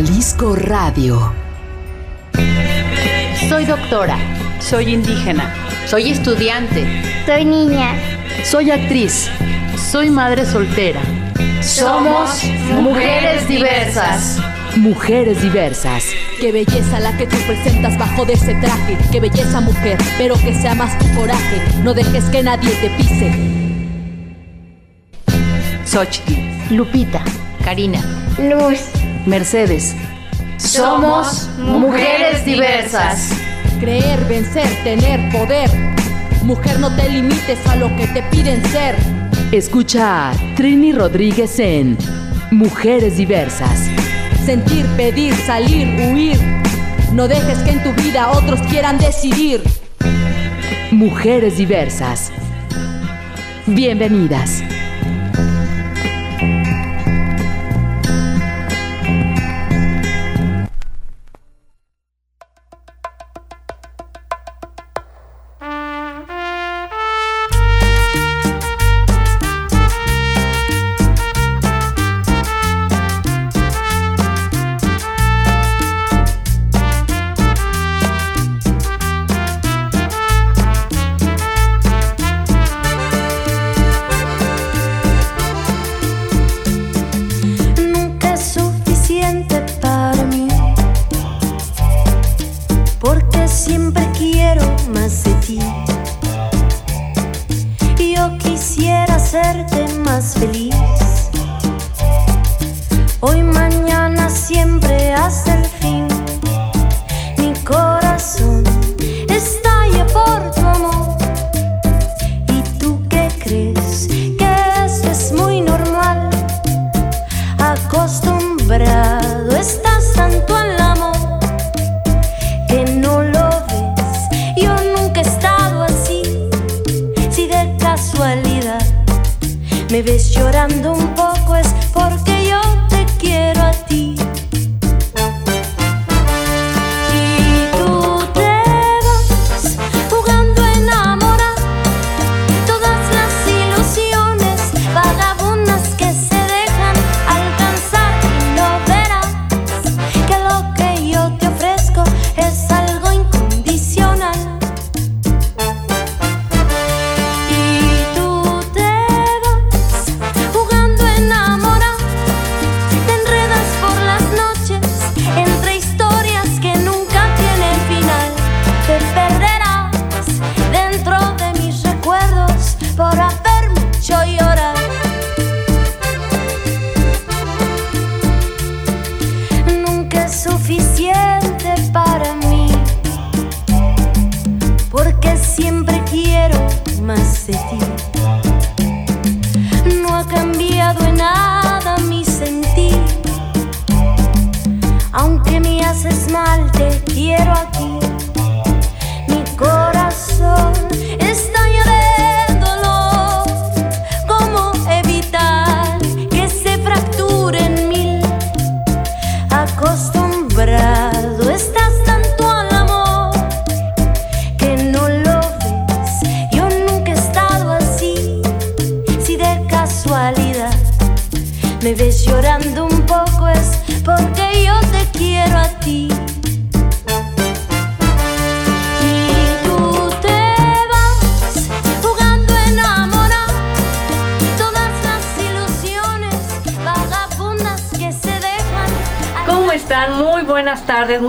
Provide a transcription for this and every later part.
Jalisco Radio. Soy doctora. Soy indígena. Soy estudiante. Soy niña. Soy actriz. Soy madre soltera. Somos mujeres diversas. Mujeres diversas. Qué belleza la que tú presentas bajo de ese traje. Qué belleza mujer, pero que sea más tu coraje. No dejes que nadie te pise. Xochitl. Lupita. Karina. Luz. Mercedes. Somos mujeres diversas. Creer, vencer, tener poder. Mujer, no te limites a lo que te piden ser. Escucha a Trini Rodríguez en Mujeres diversas. Sentir, pedir, salir, huir. No dejes que en tu vida otros quieran decidir. Mujeres diversas. Bienvenidas.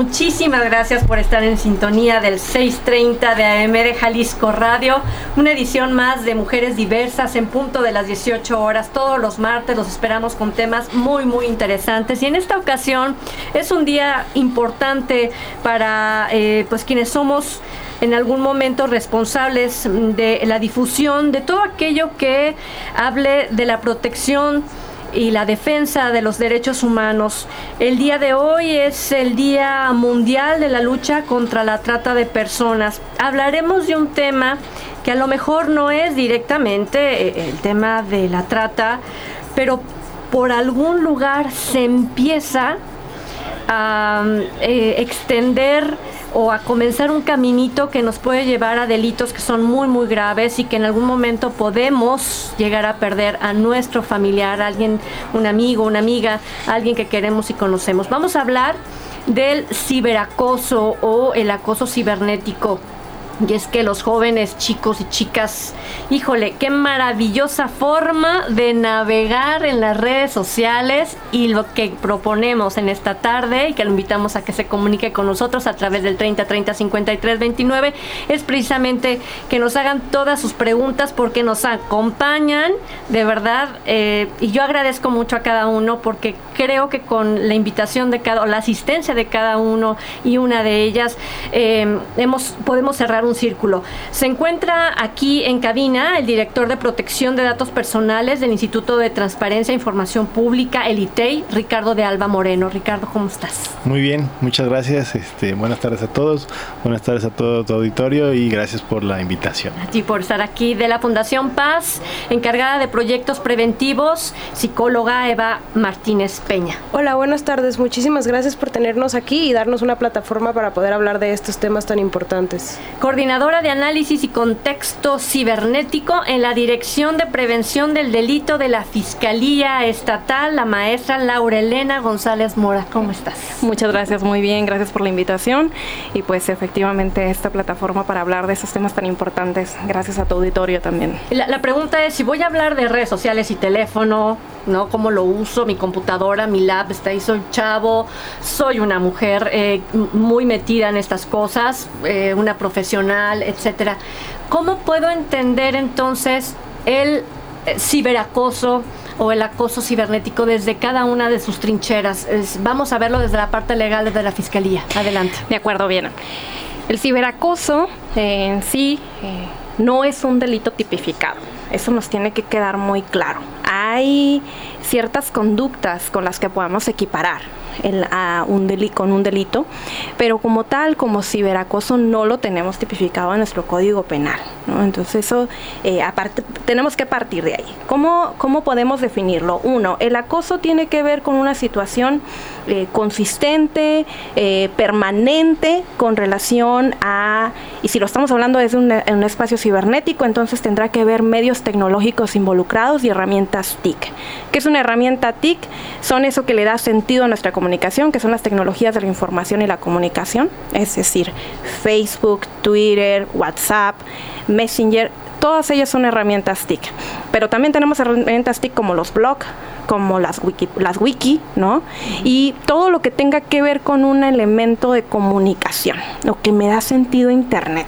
Muchísimas gracias por estar en sintonía del 6:30 de AM de Jalisco Radio. Una edición más de Mujeres Diversas en punto de las 18 horas. Todos los martes los esperamos con temas muy, muy interesantes. Y en esta ocasión es un día importante para eh, pues quienes somos en algún momento responsables de la difusión de todo aquello que hable de la protección y la defensa de los derechos humanos. El día de hoy es el Día Mundial de la Lucha contra la Trata de Personas. Hablaremos de un tema que a lo mejor no es directamente eh, el tema de la trata, pero por algún lugar se empieza a eh, extender o a comenzar un caminito que nos puede llevar a delitos que son muy, muy graves y que en algún momento podemos llegar a perder a nuestro familiar, alguien, un amigo, una amiga, alguien que queremos y conocemos. Vamos a hablar del ciberacoso o el acoso cibernético. Y es que los jóvenes, chicos y chicas, híjole, qué maravillosa forma de navegar en las redes sociales y lo que proponemos en esta tarde y que lo invitamos a que se comunique con nosotros a través del 30 30 53 29 es precisamente que nos hagan todas sus preguntas porque nos acompañan de verdad eh, y yo agradezco mucho a cada uno porque creo que con la invitación de cada o la asistencia de cada uno y una de ellas eh, hemos podemos cerrar un círculo. Se encuentra aquí en cabina el director de protección de datos personales del Instituto de Transparencia e Información Pública, el ITEI, Ricardo de Alba Moreno. Ricardo, ¿cómo estás? Muy bien, muchas gracias. Este, buenas tardes a todos, buenas tardes a todo tu auditorio y gracias por la invitación. A ti por estar aquí de la Fundación Paz, encargada de proyectos preventivos, psicóloga Eva Martínez Peña. Hola, buenas tardes. Muchísimas gracias por tenernos aquí y darnos una plataforma para poder hablar de estos temas tan importantes coordinadora de análisis y contexto cibernético en la Dirección de Prevención del Delito de la Fiscalía Estatal, la maestra Laura Elena González Mora. ¿Cómo estás? Muchas gracias, muy bien, gracias por la invitación y pues efectivamente esta plataforma para hablar de esos temas tan importantes. Gracias a tu auditorio también. La, pregunta es, si voy a hablar de redes sociales y teléfono, ¿no? ¿Cómo lo uso? Mi computadora, mi lab, está ahí, soy chavo, soy una mujer eh, muy metida en estas cosas, eh, una profesional etcétera. ¿Cómo puedo entender entonces el eh, ciberacoso o el acoso cibernético desde cada una de sus trincheras? vamos a verlo desde la parte legal, desde la fiscalía. Adelante. De acuerdo, bien. El ciberacoso en sí no es un delito tipificado. Eso nos tiene que quedar muy claro. Hay ciertas conductas con las que podemos equiparar a un con un delito, pero como tal, como ciberacoso, no lo tenemos tipificado en nuestro código penal. Entonces, eso eh, tenemos que partir de ahí. ¿Cómo, ¿Cómo podemos definirlo? Uno, el acoso tiene que ver con una situación eh, consistente, eh, permanente, con relación a, y si lo estamos hablando desde un, un espacio cibernético, entonces tendrá que ver medios tecnológicos involucrados y herramientas TIC. ¿Qué es una herramienta TIC? Son eso que le da sentido a nuestra comunicación, que son las tecnologías de la información y la comunicación, es decir, Facebook, Twitter, WhatsApp, Messenger, todas ellas son herramientas TIC. Pero también tenemos herramientas TIC como los blogs, como las wiki, las wiki, ¿no? Y todo lo que tenga que ver con un elemento de comunicación, lo que me da sentido Internet.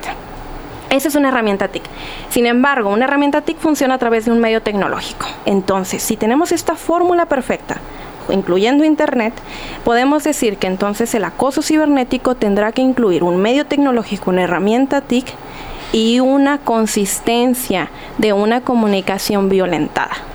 Esa es una herramienta TIC. Sin embargo, una herramienta TIC funciona a través de un medio tecnológico. Entonces, si tenemos esta fórmula perfecta, incluyendo Internet, podemos decir que entonces el acoso cibernético tendrá que incluir un medio tecnológico, una herramienta TIC y una consistencia de una comunicación violentada.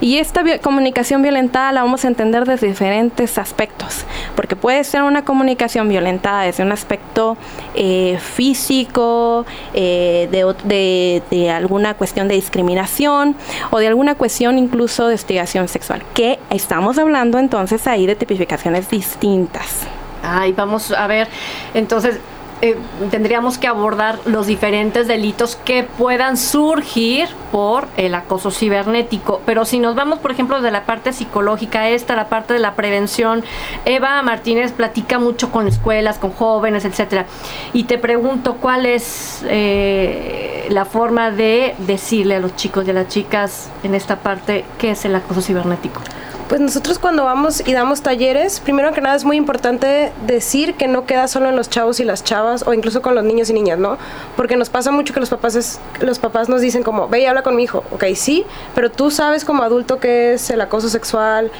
Y esta comunicación violentada la vamos a entender desde diferentes aspectos, porque puede ser una comunicación violentada desde un aspecto eh, físico, eh, de, de, alguna cuestión de discriminación o de alguna cuestión incluso de investigación sexual, que estamos hablando entonces ahí de tipificaciones distintas. Ay, vamos a ver, entonces eh, tendríamos que abordar los diferentes delitos que puedan surgir por el acoso cibernético. Pero si nos vamos, por ejemplo, de la parte psicológica, esta, la parte de la prevención, Eva Martínez platica mucho con escuelas, con jóvenes, etcétera. Y te pregunto cuál es eh, la forma de decirle a los chicos y a las chicas en esta parte qué es el acoso cibernético. Pues nosotros cuando vamos y damos talleres, primero que nada es muy importante decir que no queda solo en los chavos y las chavas o incluso con los niños y niñas, ¿no? Porque nos pasa mucho que los papás los papás nos dicen como, "Ve y habla con mi hijo." Ok, sí, pero tú sabes como adulto qué es el acoso sexual.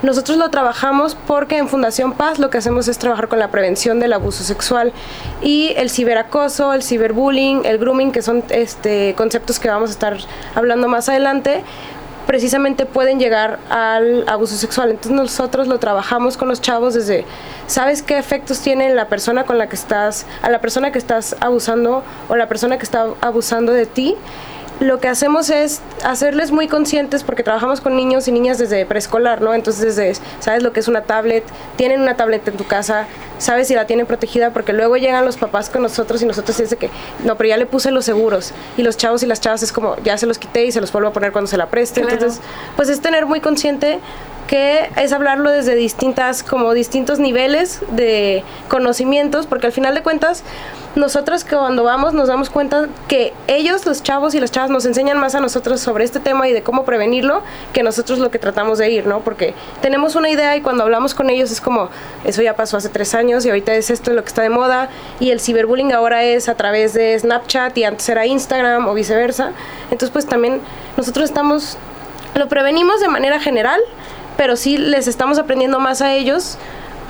Nosotros lo trabajamos porque en Fundación Paz lo que hacemos es trabajar con la prevención del abuso sexual y el ciberacoso, el ciberbullying, el grooming, que son este conceptos que vamos a estar hablando más adelante precisamente pueden llegar al abuso sexual. Entonces nosotros lo trabajamos con los chavos desde, ¿sabes qué efectos tiene la persona con la que estás, a la persona que estás abusando o la persona que está abusando de ti? Lo que hacemos es hacerles muy conscientes porque trabajamos con niños y niñas desde preescolar, ¿no? Entonces, desde, sabes lo que es una tablet, tienen una tablet en tu casa, sabes si la tienen protegida porque luego llegan los papás con nosotros y nosotros dicen que, no, pero ya le puse los seguros y los chavos y las chavas es como, ya se los quité y se los vuelvo a poner cuando se la preste. Entonces, pues es tener muy consciente que es hablarlo desde distintas, como distintos niveles de conocimientos, porque al final de cuentas, nosotros cuando vamos nos damos cuenta que ellos, los chavos y las chavas, nos enseñan más a nosotros sobre este tema y de cómo prevenirlo, que nosotros lo que tratamos de ir, ¿no? Porque tenemos una idea y cuando hablamos con ellos es como, eso ya pasó hace tres años y ahorita es esto lo que está de moda, y el ciberbullying ahora es a través de Snapchat y antes era Instagram o viceversa. Entonces, pues también nosotros estamos, lo prevenimos de manera general, pero sí les estamos aprendiendo más a ellos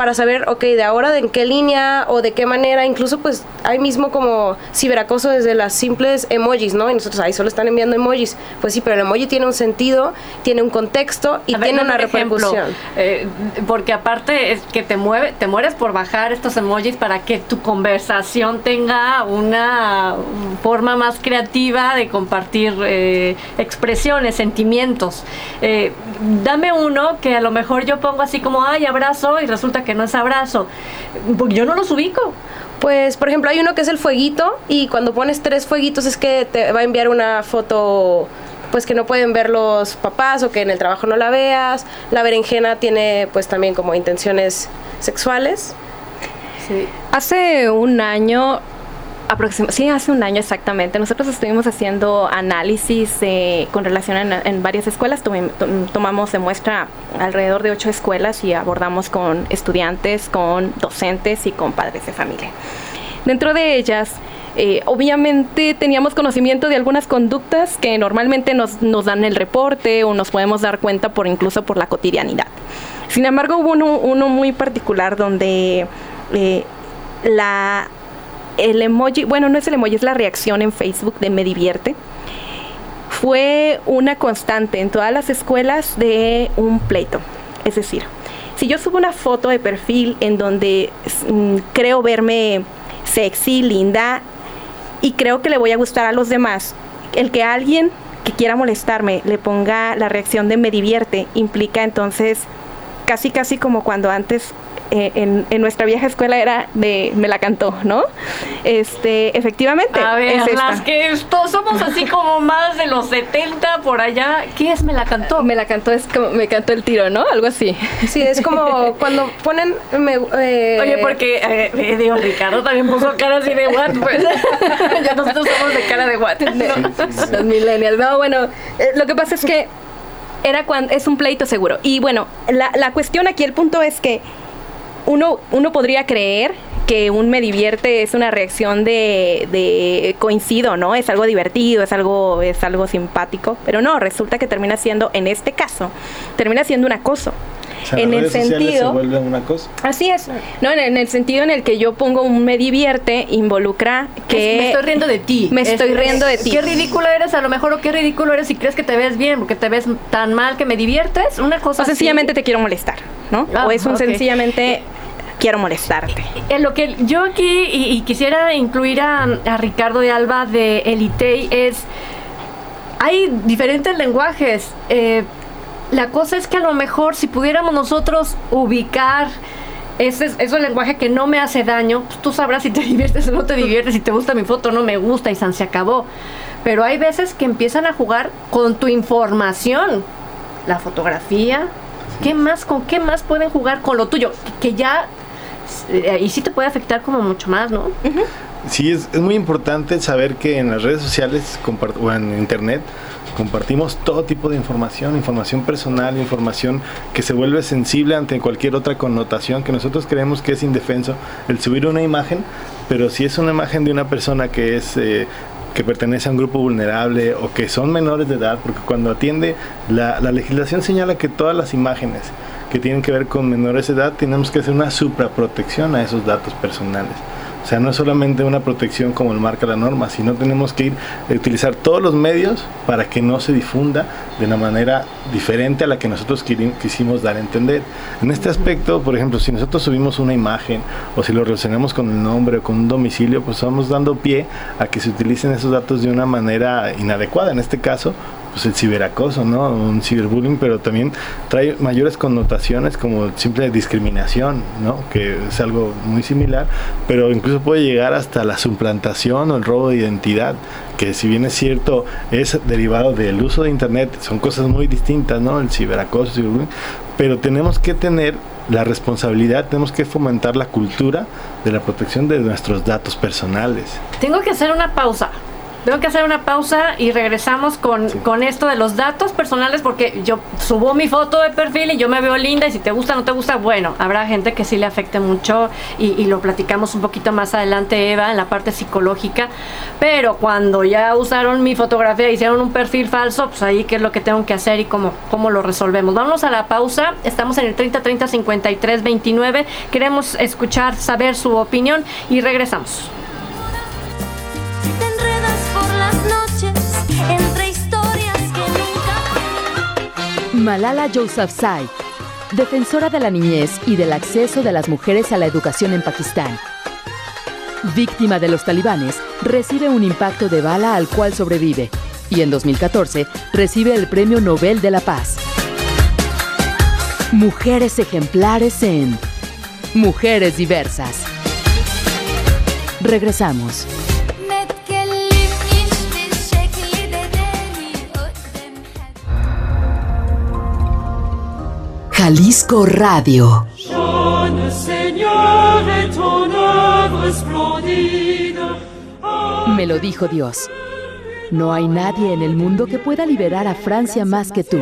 para saber, ok, de ahora de en qué línea o de qué manera, incluso pues hay mismo como ciberacoso desde las simples emojis, ¿no? Y nosotros ahí solo están enviando emojis. Pues sí, pero el emoji tiene un sentido, tiene un contexto y tiene una repercusión. Eh, porque aparte es que te mueve, te mueres por bajar estos emojis para que tu conversación tenga una forma más creativa de compartir eh, expresiones, sentimientos. Eh, dame uno que a lo mejor yo pongo así como, ay, abrazo, y resulta que no es abrazo. Porque yo no los ubico. Pues, por ejemplo, hay uno que es el fueguito y cuando pones tres fueguitos es que te va a enviar una foto pues que no pueden ver los papás o que en el trabajo no la veas. La berenjena tiene pues también como intenciones sexuales. Sí. Hace un año sí, hace un año exactamente. Nosotros estuvimos haciendo análisis eh, con relación en, varias escuelas. tomamos de muestra alrededor de ocho escuelas y abordamos con estudiantes, con docentes y con padres de familia. Dentro de ellas, eh, obviamente teníamos conocimiento de algunas conductas que normalmente nos, nos, dan el reporte o nos podemos dar cuenta por incluso por la cotidianidad. Sin embargo, hubo uno, uno muy particular donde eh, la el emoji, bueno, no es el emoji, es la reacción en Facebook de Me Divierte. Fue una constante en todas las escuelas de un pleito. Es decir, si yo subo una foto de perfil en donde mm, creo verme sexy, linda y creo que le voy a gustar a los demás, el que alguien que quiera molestarme le ponga la reacción de me divierte implica entonces casi casi como cuando antes eh, en, nuestra vieja escuela era de me la cantó, ¿no? Este, efectivamente. A ver, las que esto, somos así como más de los 70 por allá. ¿Qué es me la cantó? Me la cantó es como me cantó el tiro, ¿no? Algo así. Sí, es como cuando ponen. Eh, Oye, porque eh, digo, Ricardo también puso cara así de what, pues. ya nosotros somos de cara de what. Los millennials. No, bueno, lo que pasa es que era cuando es un pleito seguro. Y bueno, la, la cuestión aquí, el punto es que uno, uno podría creer que un me divierte es una reacción de, de, coincido, ¿no? Es algo divertido, es algo, es algo simpático, pero no, resulta que termina siendo, en este caso, termina siendo un acoso. En el sentido se así es no en, el sentido en el que yo pongo un me divierte involucra que me estoy riendo de ti. Me estoy riendo de ti. qué ridícula eres a lo mejor o qué ridículo eres si crees que te ves bien porque te ves tan mal que me diviertes una cosa o sencillamente te quiero molestar no ah, o es un sencillamente quiero molestarte. En lo que yo aquí y, quisiera incluir a, Ricardo de Alba de Elitei es, hay diferentes lenguajes. Eh, la cosa es que a lo mejor si pudiéramos nosotros ubicar ese, ese lenguaje que no me hace daño, pues tú sabrás si te diviertes o no te diviertes, si te gusta mi foto o no me gusta y se acabó. Pero hay veces que empiezan a jugar con tu información, la fotografía, ¿qué más, con qué más pueden jugar con lo tuyo? Que ya eh, y sí te puede afectar como mucho más, ¿no? Sí, es, muy importante saber que en las redes sociales o en internet compartimos todo tipo de información, información personal, información que se vuelve sensible ante cualquier otra connotación que nosotros creemos que es indefenso el subir una imagen, pero si es una imagen de una persona que es eh, que pertenece a un grupo vulnerable o que son menores de edad, porque cuando atiende la, la legislación señala que todas las imágenes que tienen que ver con menores de edad, tenemos que hacer una supraprotección a esos datos personales. O sea, no es solamente una protección como lo marca la norma, sino tenemos que ir a utilizar todos los medios para que no se difunda de una manera diferente a la que nosotros quisimos dar a entender. En este aspecto, por ejemplo, si nosotros subimos una imagen o si lo relacionamos con el nombre o con un domicilio, pues estamos dando pie a que se utilicen esos datos de una manera inadecuada. En este caso, pues el ciberacoso, ¿no? Un ciberbullying, pero también trae mayores connotaciones como simple discriminación, ¿no? Que es algo muy similar, pero incluso puede llegar hasta la suplantación o el robo de identidad, que si bien es cierto, es derivado del uso de internet, son cosas muy distintas, ¿no? El ciberacoso, ciberbullying, pero tenemos que tener la responsabilidad, tenemos que fomentar la cultura de la protección de nuestros datos personales. Tengo que hacer una pausa. Tengo que hacer una pausa y regresamos con, con, esto de los datos personales porque yo subo mi foto de perfil y yo me veo linda y si te gusta o no te gusta, bueno, habrá gente que sí le afecte mucho y, lo platicamos un poquito más adelante, Eva, en la parte psicológica. Pero cuando ya usaron mi fotografía y hicieron un perfil falso, pues ahí qué es lo que tengo que hacer y cómo, cómo lo resolvemos. Vamos a la pausa, estamos en el 30 30 53 29, queremos escuchar, saber su opinión y regresamos. Malala Yousafzai, defensora de la niñez y del acceso de las mujeres a la educación en Pakistán. Víctima de los talibanes, recibe un impacto de bala al cual sobrevive y en 2014 recibe el Premio Nobel de la Paz. Mujeres ejemplares en Mujeres Diversas. Regresamos. Jalisco Radio. Me lo dijo Dios. No hay nadie en el mundo que pueda liberar a Francia más que tú.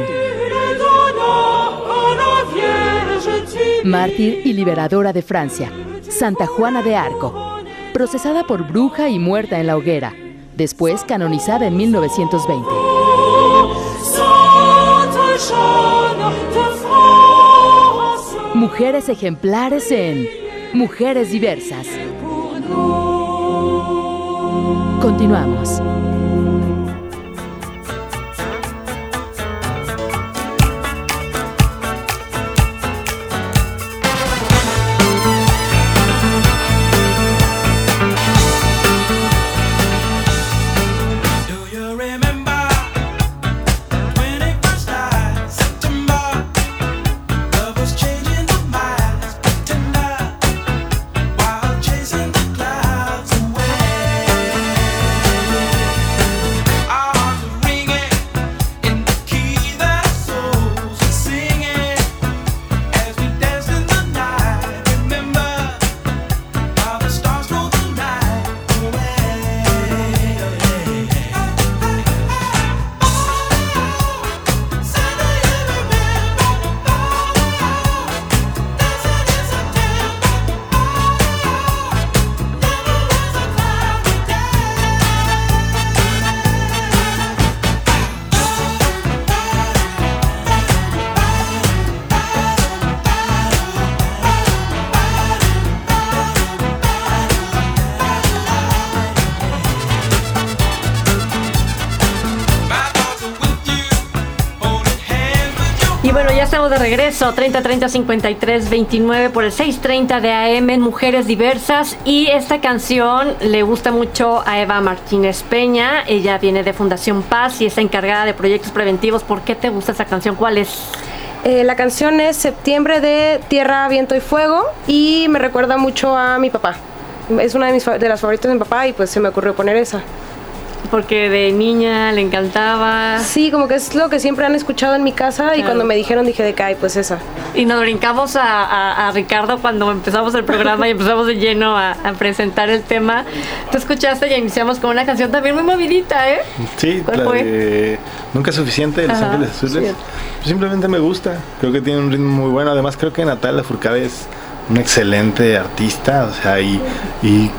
Mártir y liberadora de Francia, Santa Juana de Arco, procesada por bruja y muerta en la hoguera, después canonizada en 1920. Mujeres ejemplares en Mujeres Diversas. Continuamos. Regreso, 30 30 53 29 por el 630 de AM en Mujeres Diversas. Y esta canción le gusta mucho a Eva Martínez Peña. Ella viene de Fundación Paz y está encargada de proyectos preventivos. ¿Por qué te gusta esa canción? ¿Cuál es? Eh, la canción es Septiembre de Tierra, Viento y Fuego y me recuerda mucho a mi papá. Es una de, mis, de las favoritas de mi papá y pues se me ocurrió poner esa porque de niña le encantaba. Sí, como que es lo que siempre han escuchado en mi casa y cuando me dijeron dije de que, pues esa. Y nos brincamos a, Ricardo cuando empezamos el programa y empezamos de lleno a, presentar el tema. Tú escuchaste y iniciamos con una canción también muy movidita, ¿eh? Sí, ¿Cuál fue? Nunca es suficiente de Los Ángeles Azules. Simplemente me gusta, creo que tiene un ritmo muy bueno. Además creo que Natalia Furcade es una excelente artista, o sea, y, y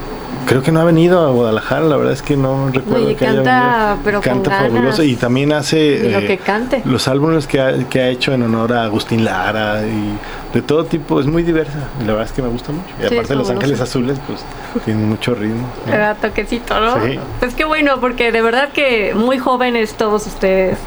Creo que no ha venido a Guadalajara, la verdad es que no recuerdo y que haya canta, venido. pero con canta ganas. fabuloso y también hace Y lo eh, que cante. los álbumes que ha, que ha hecho en honor a Agustín Lara y de todo tipo, es muy diversa. Y la verdad es que me gusta mucho. Y Sí, aparte Los. Ángeles Azules, pues tiene mucho ritmo. ¿no? Le da toquecito, ¿no? Sí. Pues qué bueno, porque de verdad que muy jóvenes todos ustedes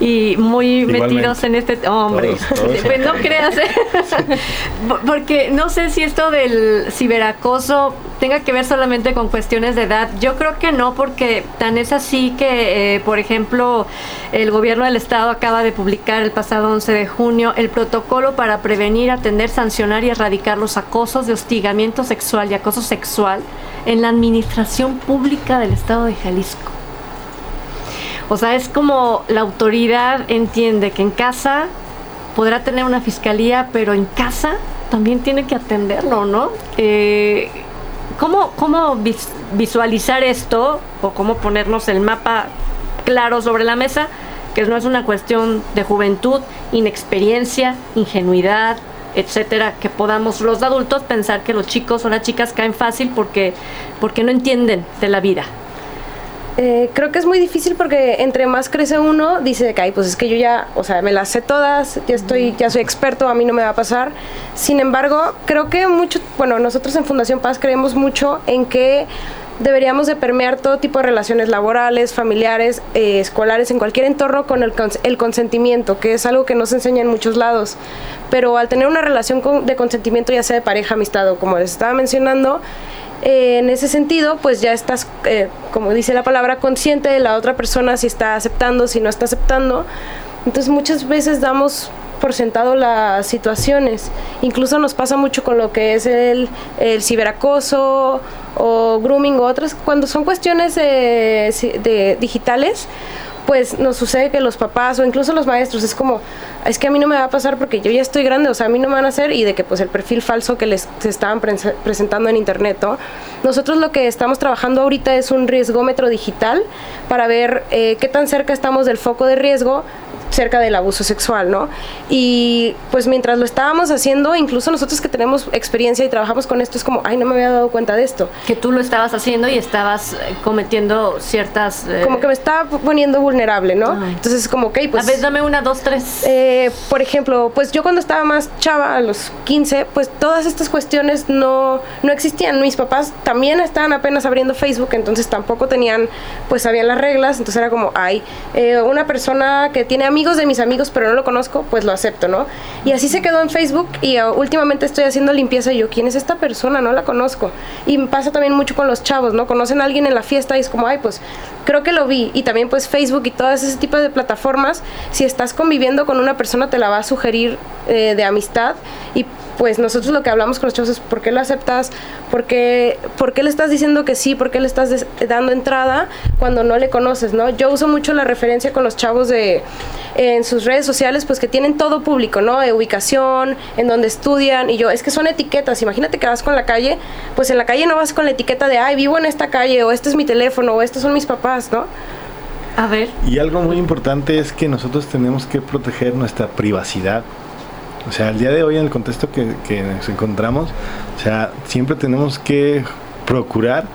y muy Igualmente. metidos en este hombre. Todos, todos. Pues no creas, ¿eh? Por- porque no sé si esto del ciberacoso tenga que ver solamente con cuestiones de edad. Yo creo que no, porque tan es así que, eh, por ejemplo, el gobierno del estado acaba de publicar el pasado 11 de junio el protocolo para prevenir, atender, sancionar y erradicar los acosos de hostigamiento sexual y acoso sexual en la administración pública del estado de Jalisco. O sea, es como la autoridad entiende que en casa podrá tener una fiscalía, pero en casa también tiene que atenderlo, ¿no? Eh, ¿Cómo, cómo vis- visualizar esto o cómo ponernos el mapa claro sobre la mesa? Que no es una cuestión de juventud, inexperiencia, ingenuidad, etcétera, que podamos los adultos pensar que los chicos o las chicas caen fácil porque, porque no entienden de la vida. Eh, creo que es muy difícil porque entre más crece uno, dice que, ay, pues es que yo ya, o sea, me las sé todas, ya estoy, ya soy experto, a mí no me va a pasar. Sin embargo, creo que mucho, bueno, nosotros en Fundación Paz creemos mucho en que deberíamos de permear todo tipo de relaciones laborales, familiares, eh, escolares, en cualquier entorno con el, cons- el consentimiento, que es algo que no se enseña en muchos lados. Pero al tener una relación con- de consentimiento, ya sea de pareja, amistad o como les estaba mencionando, eh, en ese sentido, pues ya estás, eh, como dice la palabra, consciente de la otra persona, si está aceptando, si no está aceptando. Entonces muchas veces damos por sentado las situaciones. Incluso nos pasa mucho con lo que es el, el ciberacoso o grooming o otras, cuando son cuestiones de, de digitales, pues nos sucede que los papás o incluso los maestros es como, es que a mí no me va a pasar porque yo ya estoy grande, o sea, a mí no me van a hacer y de que pues el perfil falso que les se estaban prese- presentando en internet, ¿no? Nosotros lo que estamos trabajando ahorita es un riesgómetro digital para ver eh, qué tan cerca estamos del foco de riesgo cerca del abuso sexual, ¿no? Y pues mientras lo estábamos haciendo, incluso nosotros que tenemos experiencia y trabajamos con esto, es como, ay, no me había dado cuenta de esto. Que tú lo estabas haciendo y estabas eh, cometiendo ciertas... eh, Como que me estaba poniendo vulnerable, ¿no? Ah. Entonces es como, ok, pues... a ver, dame una, dos, tres. Eh, por ejemplo, pues yo cuando estaba más chava, a los 15, pues todas estas cuestiones no, no existían. Mis papás también estaban apenas abriendo Facebook, entonces tampoco tenían, pues sabían las reglas, entonces era como, ay, eh, una persona que tiene amigos de mis amigos, pero no lo conozco, pues lo acepto, ¿no? Y así se quedó en Facebook y ah, últimamente estoy haciendo limpieza y yo, ¿quién es esta persona? No la conozco. Y pasa también mucho con los chavos, ¿no? Conocen a alguien en la fiesta y es como, ay, pues creo que lo vi. Y también pues Facebook y todas ese tipo de plataformas, si estás conviviendo con una persona te la va a sugerir eh, de amistad y pues nosotros lo que hablamos con los chavos es por qué lo aceptas, por qué, por qué le estás diciendo que sí, por qué le estás des- dando entrada cuando no le conoces, ¿no? Yo uso mucho la referencia con los chavos de en sus redes sociales, pues que tienen todo público, ¿no? De ubicación, en donde estudian, y yo, es que son etiquetas, imagínate que vas con la calle, pues en la calle no vas con la etiqueta de, ay, vivo en esta calle, o este es mi teléfono, o estos son mis papás, ¿no? A ver, Y algo muy importante es que nosotros tenemos que proteger nuestra privacidad. O sea, al día de hoy, en el contexto que, que nos encontramos, o sea, siempre tenemos que procurar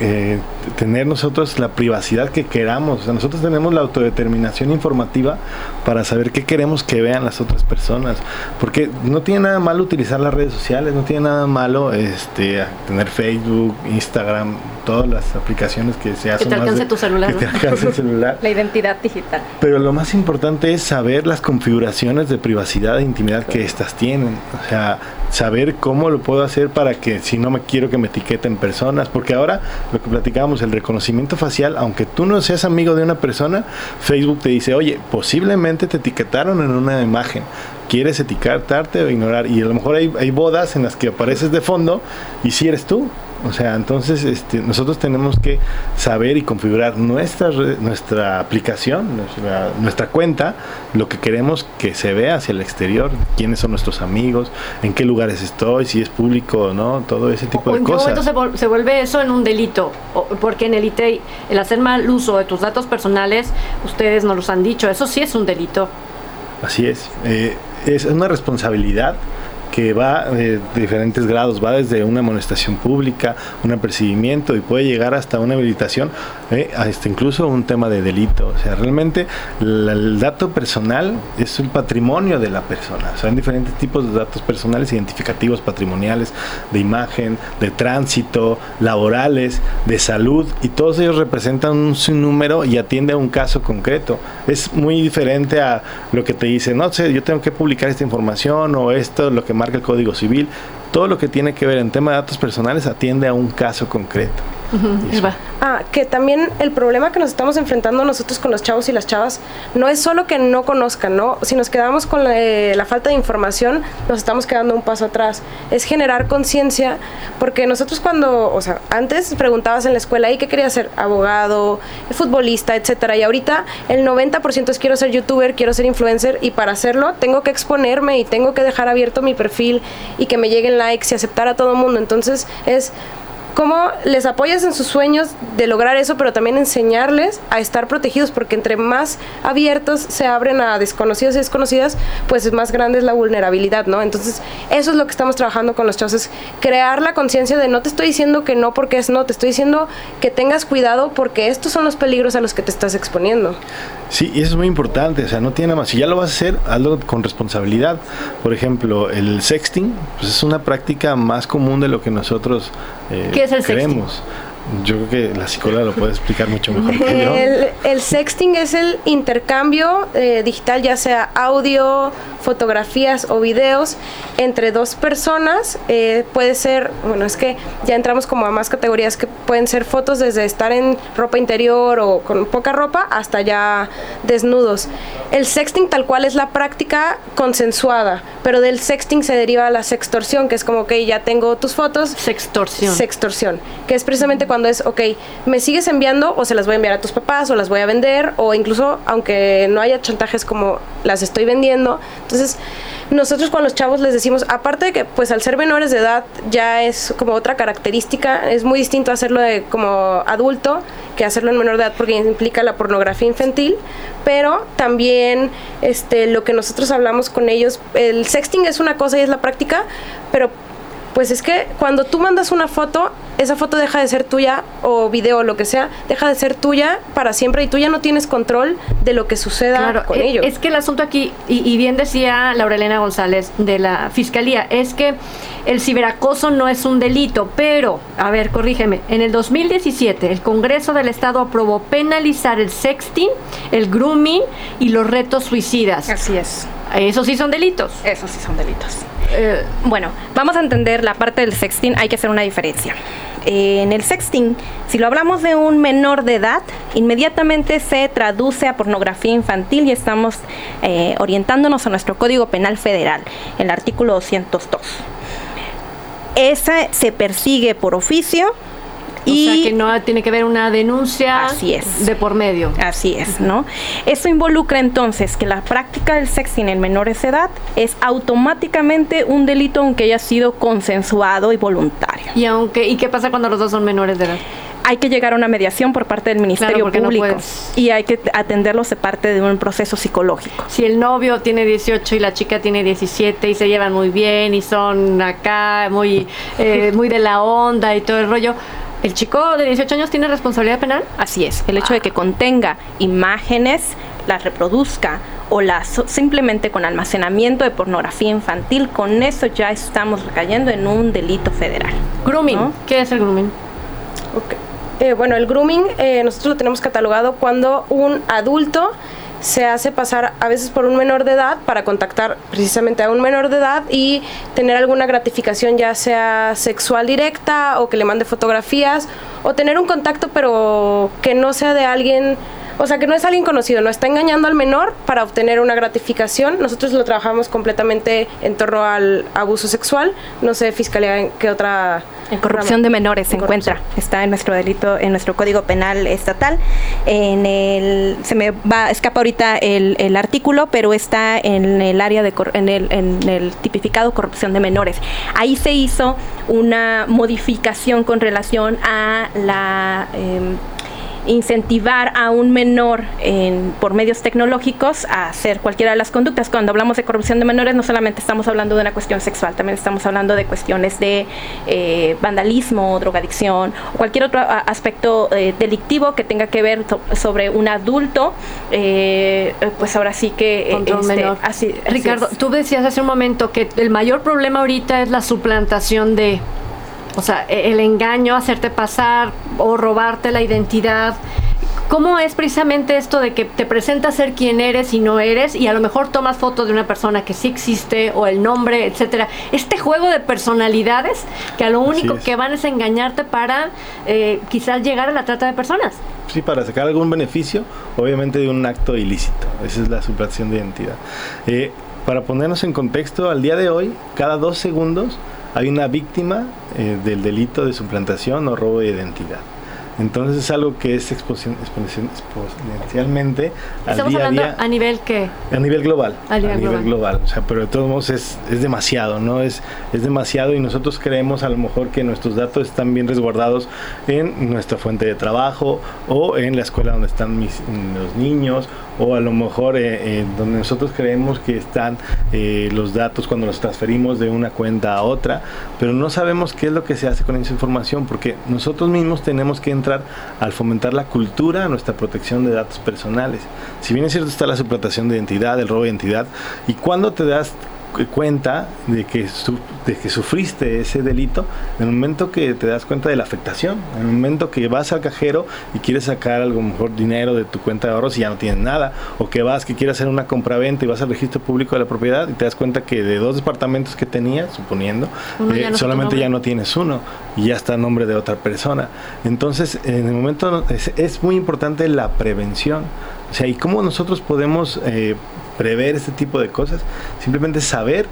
eh, tener nosotros la privacidad que queramos. O sea, nosotros tenemos la autodeterminación informativa para saber qué queremos que vean las otras personas. Porque no tiene nada malo utilizar las redes sociales, no tiene nada malo este, tener Facebook, Instagram, todas las aplicaciones que se hacen. te más alcance de- tu celular, Que te alcance el celular. La identidad digital. Pero lo más importante es saber las configuraciones de privacidad e intimidad que estas tienen. O sea, saber cómo lo puedo hacer para que si no me quiero que me etiqueten personas. Porque ahora lo que platicábamos, el reconocimiento facial, aunque tú no seas amigo de una persona, Facebook te dice, oye, posiblemente te etiquetaron en una imagen. ¿Quieres etiquetarte o ignorar? Y a lo mejor hay, hay bodas en las que apareces de fondo y si eres tú. O sea, entonces este, nosotros tenemos que saber y configurar nuestra, nuestra aplicación, nuestra, nuestra cuenta, lo que queremos que se vea hacia el exterior, quiénes son nuestros amigos, en qué lugares estoy, si es público o no, todo ese tipo ¿o de ¿en qué momento cosas. se, vuelve eso en un delito? Porque en el ITEI, el hacer mal uso de tus datos personales, ustedes nos los han dicho, eso sí es un delito. Así es. Eh, es una responsabilidad que va de diferentes grados, va desde una amonestación pública, un apercibimiento y puede llegar hasta una habilitación, eh, hasta incluso un tema de delito. O sea, realmente el dato personal es un patrimonio de la persona. O sea, hay diferentes tipos de datos personales, identificativos, patrimoniales, de imagen, de tránsito, laborales, de salud, y todos ellos representan un sinnúmero y atiende a un caso concreto. Es muy diferente a lo que te dice, no sé, yo tengo que publicar esta información o esto, lo que marca el Código Civil. Todo lo que tiene que ver en tema de datos personales atiende a un caso concreto. Ah, que también el problema que nos estamos enfrentando nosotros con los chavos y las chavas no es solo que no conozcan, ¿no? Si nos quedamos con la, eh, falta de información, nos estamos quedando un paso atrás. Es generar conciencia, porque nosotros cuando, o sea, antes preguntabas en la escuela, ¿y qué quería ser? Abogado, futbolista, etcétera. Y ahorita el 90% es quiero ser youtuber, quiero ser influencer, y para hacerlo tengo que exponerme y tengo que dejar abierto mi perfil y que me lleguen likes y aceptar a todo mundo. Entonces es cómo les apoyas en sus sueños de lograr eso, pero también enseñarles a estar protegidos, porque entre más abiertos se abren a desconocidos y desconocidas, pues es más grande es la vulnerabilidad, ¿no? Entonces, eso es lo que estamos trabajando con los chavos, es crear la conciencia de no te estoy diciendo que no porque es no, te estoy diciendo que tengas cuidado porque estos son los peligros a los que te estás exponiendo. Sí, y eso es muy importante, o sea, no tiene nada más. Si ya lo vas a hacer, hazlo con responsabilidad. Por ejemplo, el sexting pues es una práctica más común de lo que nosotros eh, ¿Qué es el sexting? creemos. Yo creo que la psicóloga lo puede explicar mucho mejor que yo. El, el sexting es el intercambio eh, digital, ya sea audio, fotografías o videos, entre dos personas. Eh, puede ser, bueno, es que ya entramos como a más categorías que pueden ser fotos desde estar en ropa interior o con poca ropa hasta ya desnudos. El sexting tal cual es la práctica consensuada, pero del sexting se deriva la sextorsión, que es como que ya tengo tus fotos, Sextorsión. Sextorsión, que es precisamente cuando es, ok, me sigues enviando o se las voy a enviar a tus papás o las voy a vender o incluso aunque no haya chantajes como las estoy vendiendo. Entonces, nosotros con los chavos les decimos, aparte de que pues al ser menores de edad ya es como otra característica, es muy distinto hacerlo de como adulto que hacerlo en menor de edad porque implica la pornografía infantil, pero también este lo que nosotros hablamos con ellos, el sexting es una cosa y es la práctica, pero pues es que cuando tú mandas una foto, esa foto deja de ser tuya o video o lo que sea, deja de ser tuya para siempre y tú ya no tienes control de lo que suceda Claro, con e- ello. es que el asunto aquí, y, y bien decía Laurelena González de la Fiscalía, es que el ciberacoso no es un delito, pero, a ver, corrígeme, en el 2017 el Congreso del Estado aprobó penalizar el sexting, el grooming y los retos suicidas. Así es. Esos sí son delitos. Esos sí son delitos. Eh, Bueno, vamos a entender la parte del sexting, hay que hacer una diferencia. Eh, en el sexting, si lo hablamos de un menor de edad, inmediatamente se traduce a pornografía infantil y estamos eh, orientándonos a nuestro Código Penal Federal, el artículo 202. Esa se persigue por oficio y o sea que no tiene que haber una denuncia Así es. de por medio. Así es, ¿no? Eso involucra entonces que la práctica del sexting en menores de edad es automáticamente un delito aunque haya sido consensuado y voluntario. Y aunque y qué pasa cuando los dos son menores de edad? Hay que llegar a una mediación por parte del Ministerio no Público puedes. y hay que atenderlos de parte de un proceso psicológico. Si el novio tiene 18 y la chica tiene 17 y se llevan muy bien y son acá muy eh, muy de la onda y todo el rollo, ¿el chico de 18 años tiene responsabilidad penal? Así es, el hecho de que contenga imágenes, las reproduzca o las simplemente con almacenamiento de pornografía infantil, con eso ya estamos cayendo en un delito federal. Grooming. ¿No? ¿Qué es el grooming? Ok. Eh, bueno, el grooming eh, nosotros lo tenemos catalogado cuando un adulto se hace pasar a veces por un menor de edad para contactar precisamente a un menor de edad y tener alguna gratificación ya sea sexual directa o que le mande fotografías o tener un contacto pero que no sea de alguien o sea, que no es alguien conocido, no está engañando al menor para obtener una gratificación. Nosotros lo trabajamos completamente en torno al abuso sexual. No sé, Fiscalía, ¿en qué otra... En corrupción de menores se En encuentra, está en nuestro delito, en nuestro código penal estatal. En el, se me va, escapa ahorita el, el artículo, pero está en el área de, en el, en el tipificado corrupción de menores. Ahí se hizo una modificación con relación a la em, incentivar a un menor en, por medios tecnológicos a hacer cualquiera de las conductas. Cuando hablamos de corrupción de menores, no solamente estamos hablando de una cuestión sexual, también estamos hablando de cuestiones de eh, vandalismo, drogadicción o cualquier otro aspecto eh, delictivo que tenga que ver so- sobre un adulto, eh, pues ahora sí que... eh, Contra un este, menor. así- Ricardo, tú decías hace un momento que el mayor problema ahorita es la suplantación de, o sea, e- el engaño, hacerte pasar o robarte la identidad. ¿Cómo es precisamente esto de que te presentas ser quien eres y no eres y a lo mejor tomas foto de una persona que sí existe o el nombre, etcétera? Este juego de personalidades que a lo único que van es engañarte para eh, quizás llegar a la trata de personas. Sí, para sacar algún beneficio, obviamente de un acto ilícito. Esa es la suplantación de identidad. Eh, para ponernos en contexto, al día de hoy, cada dos segundos hay una víctima eh, del delito de suplantación o robo de identidad. Entonces es algo que es exponencial- exponencialmente al Estamos día a hablando día. a nivel que A nivel global. A nivel global. global. O sea, pero de todos modos es, es demasiado, ¿no? Es, es demasiado y nosotros creemos a lo mejor que nuestros datos están bien resguardados en nuestra fuente de trabajo o en la escuela donde están mis, los niños o a lo mejor eh, eh, donde nosotros creemos que están eh, los datos cuando los transferimos de una cuenta a otra, pero no sabemos qué es lo que se hace con esa información porque nosotros mismos tenemos que entrar al fomentar la cultura, nuestra protección de datos personales. Si bien es cierto está la suplantación de identidad, el robo de identidad, y cuando te das cuenta de que, su- de que sufriste ese delito, en el momento que te das cuenta de la afectación, en el momento que vas al cajero y quieres sacar algo mejor dinero de tu cuenta de ahorros y ya no tienes nada, o que vas que quieres hacer una compraventa y vas al registro público de la propiedad y te das cuenta que de dos departamentos que tenías, suponiendo, Uno eh, ya no solamente ya tienes uno y ya está a nombre de otra persona. Entonces, en el momento es, es muy importante la prevención. O sea, ¿y cómo nosotros podemos eh, prever este tipo de cosas? Simplemente saber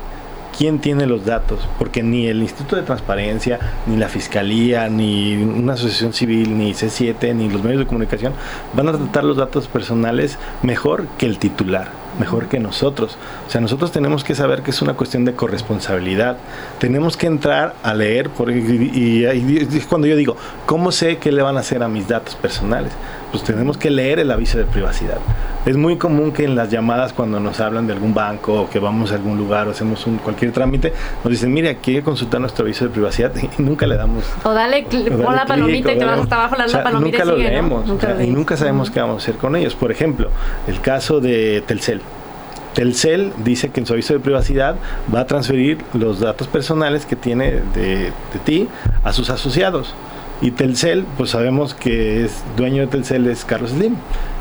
quién tiene los datos, porque ni el Instituto de Transparencia, ni la Fiscalía, ni una asociación civil, ni C7, ni los medios de comunicación van a tratar los datos personales mejor que el titular, mejor que nosotros. O sea, nosotros tenemos que saber que es una cuestión de corresponsabilidad. Tenemos que entrar a leer, por, y, y- y cuando yo digo, ¿cómo sé qué le van a hacer a mis datos personales? Pues tenemos que leer el aviso de privacidad. Es muy común que en las llamadas cuando nos hablan de algún banco o que vamos a algún lugar o hacemos un, cualquier trámite, nos dicen, mire, quiere consultar nuestro aviso de privacidad y nunca le damos O dale, o pon la palomita clic, y te vas hasta abajo, la o sea, palomita Nunca y lo leemos o Nunca sea, lo y nunca sabemos qué vamos a hacer con ellos. Por ejemplo, el caso de Telcel. Telcel dice que en su aviso de privacidad va a transferir los datos personales que tiene de, de ti a sus asociados. Y Telcel, pues sabemos que es dueño de Telcel es Carlos Slim.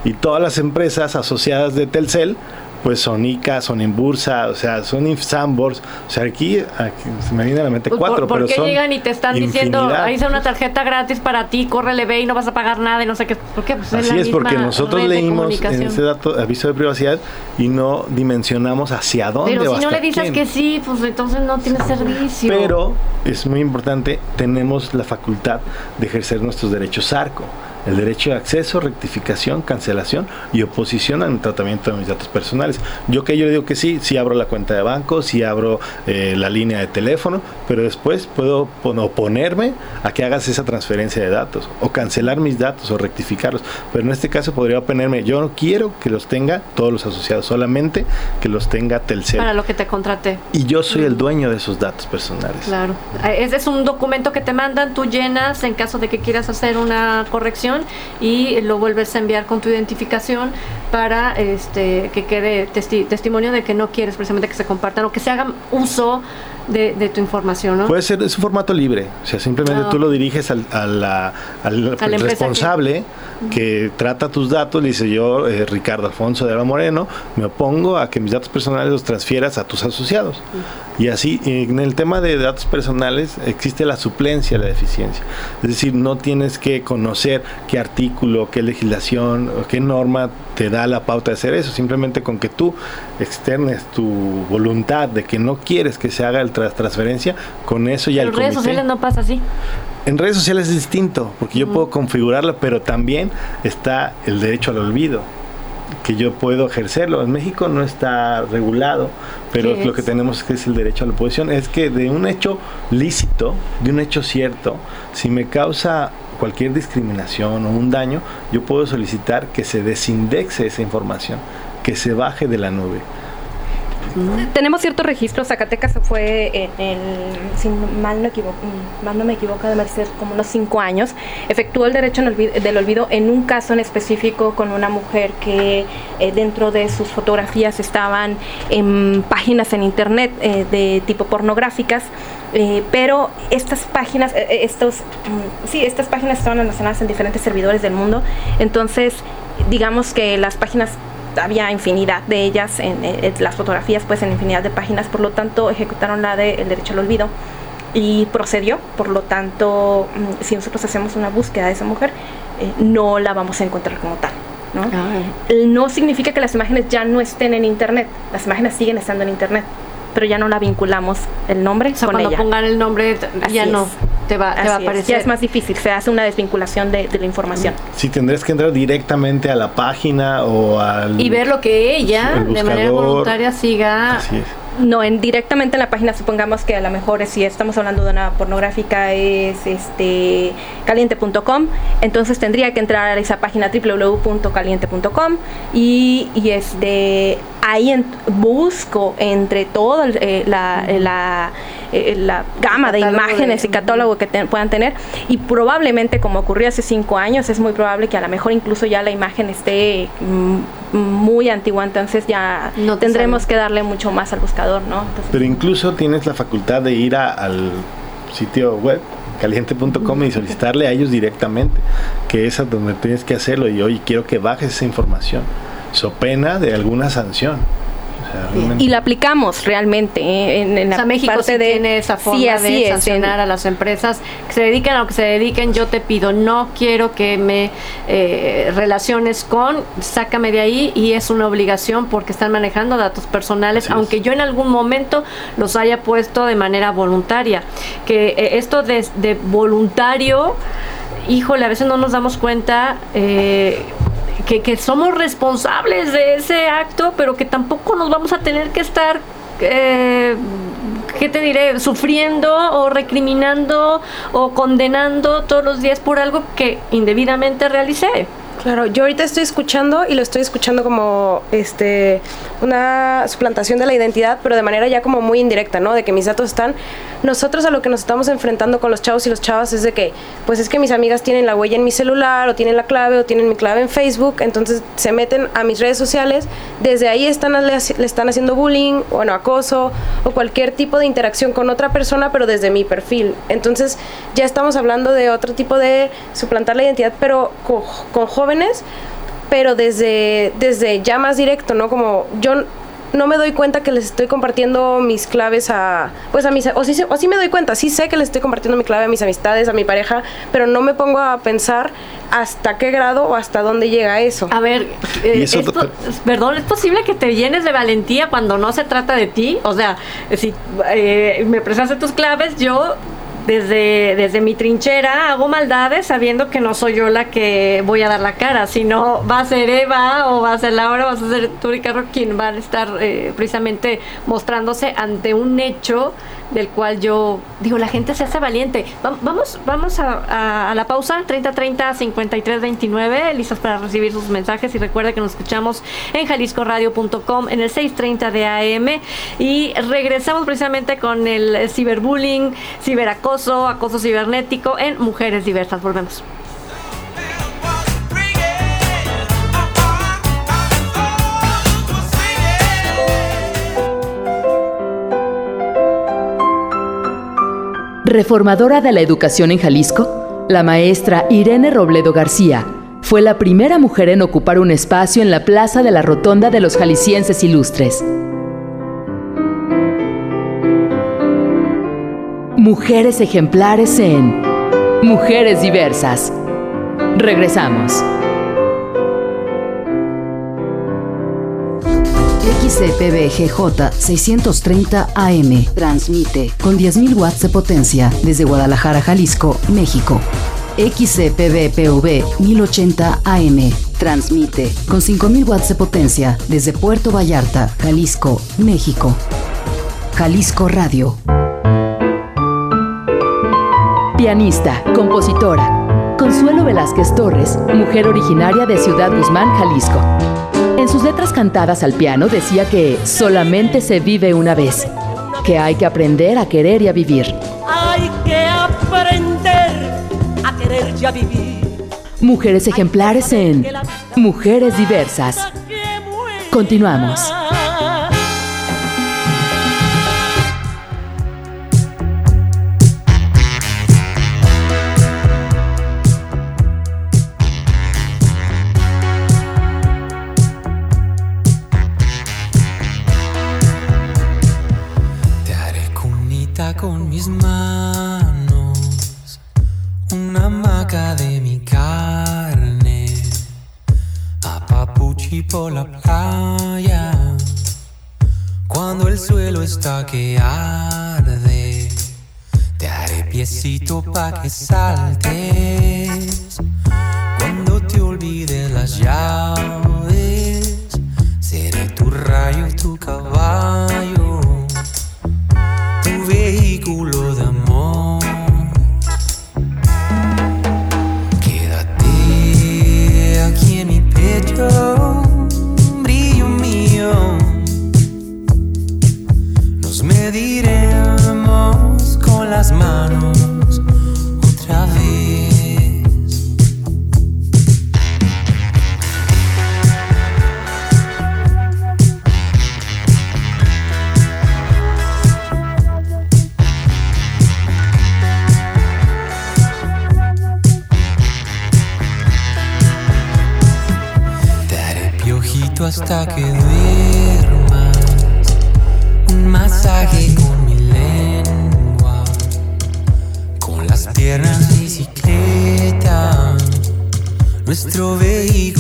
Y todas las empresas asociadas de Telcel, pues son ICA, son Inbursa, o sea, son Infsambors. O sea, aquí, aquí se me viene a la mente Pues, cuatro, ¿Por, por pero qué son llegan y te están diciendo, infinidad. ahí está una tarjeta gratis para ti, córrele, ve y no vas a pagar nada y no sé qué? ¿Por qué? Pues Así la es, porque nosotros leímos en ese dato, aviso de privacidad y no dimensionamos hacia dónde Pero o si no le dices quién. que sí, pues entonces no tienes servicio. Pero es muy importante, tenemos la facultad de ejercer nuestros derechos ARCO. El derecho de acceso, rectificación, cancelación y oposición al tratamiento de mis datos personales. Yo que yo le digo que sí, sí abro la cuenta de banco, sí abro eh, la línea de teléfono, pero después puedo pon- oponerme a que hagas esa transferencia de datos o cancelar mis datos o rectificarlos. Pero en este caso podría oponerme, yo no quiero que los tenga todos los asociados, solamente que los tenga Telcel. Para lo que te contraté. Y yo soy el dueño de esos datos personales. Claro. Eh, Ese es un documento que te mandan, tú llenas en caso de que quieras hacer una corrección y lo vuelves a enviar con tu identificación para este que quede testi- testimonio de que no quieres precisamente que se compartan o que se hagan uso de, de tu información, ¿no? Puede ser, es un formato libre, o sea, simplemente Ah. tú lo diriges al, a la- al A la empresa responsable que... trata tus datos, le dice yo, eh, Ricardo Alfonso de Alba Moreno, me opongo a que mis datos personales los transfieras a tus asociados. Y así, en el tema de datos personales existe la suplencia, la deficiencia. Es decir, no tienes que conocer qué artículo, qué legislación, qué norma te da la pauta de hacer eso, simplemente con que tú externes tu voluntad de que no quieres que se haga el tras transferencia, con eso ya Pero el en redes sociales no pasa así. en redes sociales es distinto, porque yo puedo configurarlo, pero también está el derecho al olvido. que yo puedo ejercerlo. En México no está regulado, pero ¿Qué lo que tenemos que es el derecho a la oposición. Es que de un hecho lícito, de un hecho cierto, si me causa cualquier discriminación o un daño, yo puedo solicitar que se desindexe esa información, que se baje de la nube. Tenemos ciertos registros. Zacatecas fue en el, si mal no, equivoco, mal no me equivoco, debe ser como unos cinco años, efectuó el derecho del olvido en un caso en específico con una mujer que eh, dentro de sus fotografías estaban en páginas en internet eh, de tipo pornográficas. eh, pero estas páginas, estos, mm, sí, estas páginas estaban almacenadas en diferentes servidores del mundo. Entonces, digamos que las páginas había infinidad de ellas, en, eh, las fotografías pues en infinidad de páginas, por lo tanto ejecutaron la del derecho al olvido y procedió, por lo tanto mm, si nosotros hacemos una búsqueda de esa mujer, eh, no la vamos a encontrar como tal. ¿no? no significa que las imágenes ya no estén en internet, las imágenes siguen estando en internet, pero ya no la vinculamos el nombre O sea, con cuando ella. pongan el nombre, Así ya no es. Te va, te va a es, aparecer. Ya es más difícil, se hace una desvinculación de, de la información. Si tendrás que entrar directamente a la página o al... Y ver lo que ella, El de manera voluntaria, siga. No, en, directamente en la página, supongamos que a lo mejor si estamos hablando de una pornográfica es este caliente.com, entonces tendría que entrar a esa página www.caliente.com y, y este ahí en- busco entre toda la, la, eh, la gama de imágenes y catálogo que te- puedan tener y probablemente como ocurrió hace cinco años es muy probable que a lo mejor incluso ya la imagen esté mm, muy antigua entonces ya No te tendremos que darle mucho más al buscador Pero incluso tienes la facultad de ir al sitio web caliente.com y solicitarle a ellos directamente, que es a donde tienes que hacerlo. Y oye, quiero que bajes esa información, so pena de alguna sanción. Y la aplicamos realmente eh, en, en O la México parte sí de tiene esa forma sí, así de es, sancionar en- a las empresas que se dedican a lo que se dediquen. Yo te pido, no quiero que me eh, relaciones con, sácame de ahí y es una obligación porque están manejando datos personales, Así es. aunque yo en algún momento los haya puesto de manera voluntaria. Que eh, esto de, de voluntario, híjole, a veces no nos damos cuenta. eh, que, que somos responsables de ese acto, pero que tampoco nos vamos a tener que estar, eh, ¿qué te diré?, sufriendo o recriminando o condenando todos los días por algo que indebidamente realicé. Claro, yo ahorita estoy escuchando y lo estoy escuchando como este una suplantación de la identidad, pero de manera ya como muy indirecta, ¿no? De que mis datos están. Nosotros a lo que nos estamos enfrentando con los chavos y los chavas es de que, pues es que mis amigas tienen la huella en mi celular, o tienen la clave, o tienen mi clave en Facebook, entonces se meten a mis redes sociales, desde ahí están le, le están haciendo bullying, bueno, acoso, o cualquier tipo de interacción con otra persona, pero desde mi perfil. Entonces ya estamos hablando de otro tipo de suplantar la identidad, pero con, con jóvenes, pero desde, desde ya más directo, ¿no? Como yo no me doy cuenta que les estoy compartiendo mis claves a, pues a mis, o sí, o sí me doy cuenta, sí sé que les estoy compartiendo mi clave a mis amistades, a mi pareja, pero no me pongo a pensar hasta qué grado o hasta dónde llega eso. A ver, eh, eso- perdón, ¿es posible que te llenes de valentía cuando no se trata de ti? O sea, si eh, me prestaste tus claves, yo desde, desde mi trinchera hago maldades sabiendo que no soy yo la que voy a dar la cara, sino va a ser Eva o va a ser Laura, va a ser tú, Ricardo, quien van a estar eh, precisamente mostrándose ante un hecho del cual yo digo, la gente se hace valiente. Va- Vamos, vamos a, a- a la pausa, 30 30 53 29, listos para recibir sus mensajes y recuerda que nos escuchamos en jaliscoradio.com en el 630 de AM y regresamos precisamente con el ciberbullying, ciberacoso, acoso cibernético en Mujeres Diversas. Volvemos. Reformadora de la educación en Jalisco, la maestra Irene Robledo García fue la primera mujer en ocupar un espacio en la Plaza de la Rotonda de los Jaliscienses Ilustres. Mujeres ejemplares en Mujeres Diversas. Regresamos. XCPBGJ 630 AM. Transmite con 10.000 watts de potencia desde Guadalajara, Jalisco, México. XCPBPV 1080 AM. Transmite con 5000 watts de potencia desde Puerto Vallarta, Jalisco, México. Jalisco Radio. Pianista, compositora. Consuelo Velázquez Torres, mujer originaria de Ciudad Guzmán, Jalisco. En sus letras cantadas al piano decía que solamente se vive una vez, que hay que aprender a querer y a vivir. Hay que aprender a querer ya vivir. Mujeres ejemplares en Mujeres Diversas. Continuamos. side. Nuestro vehículo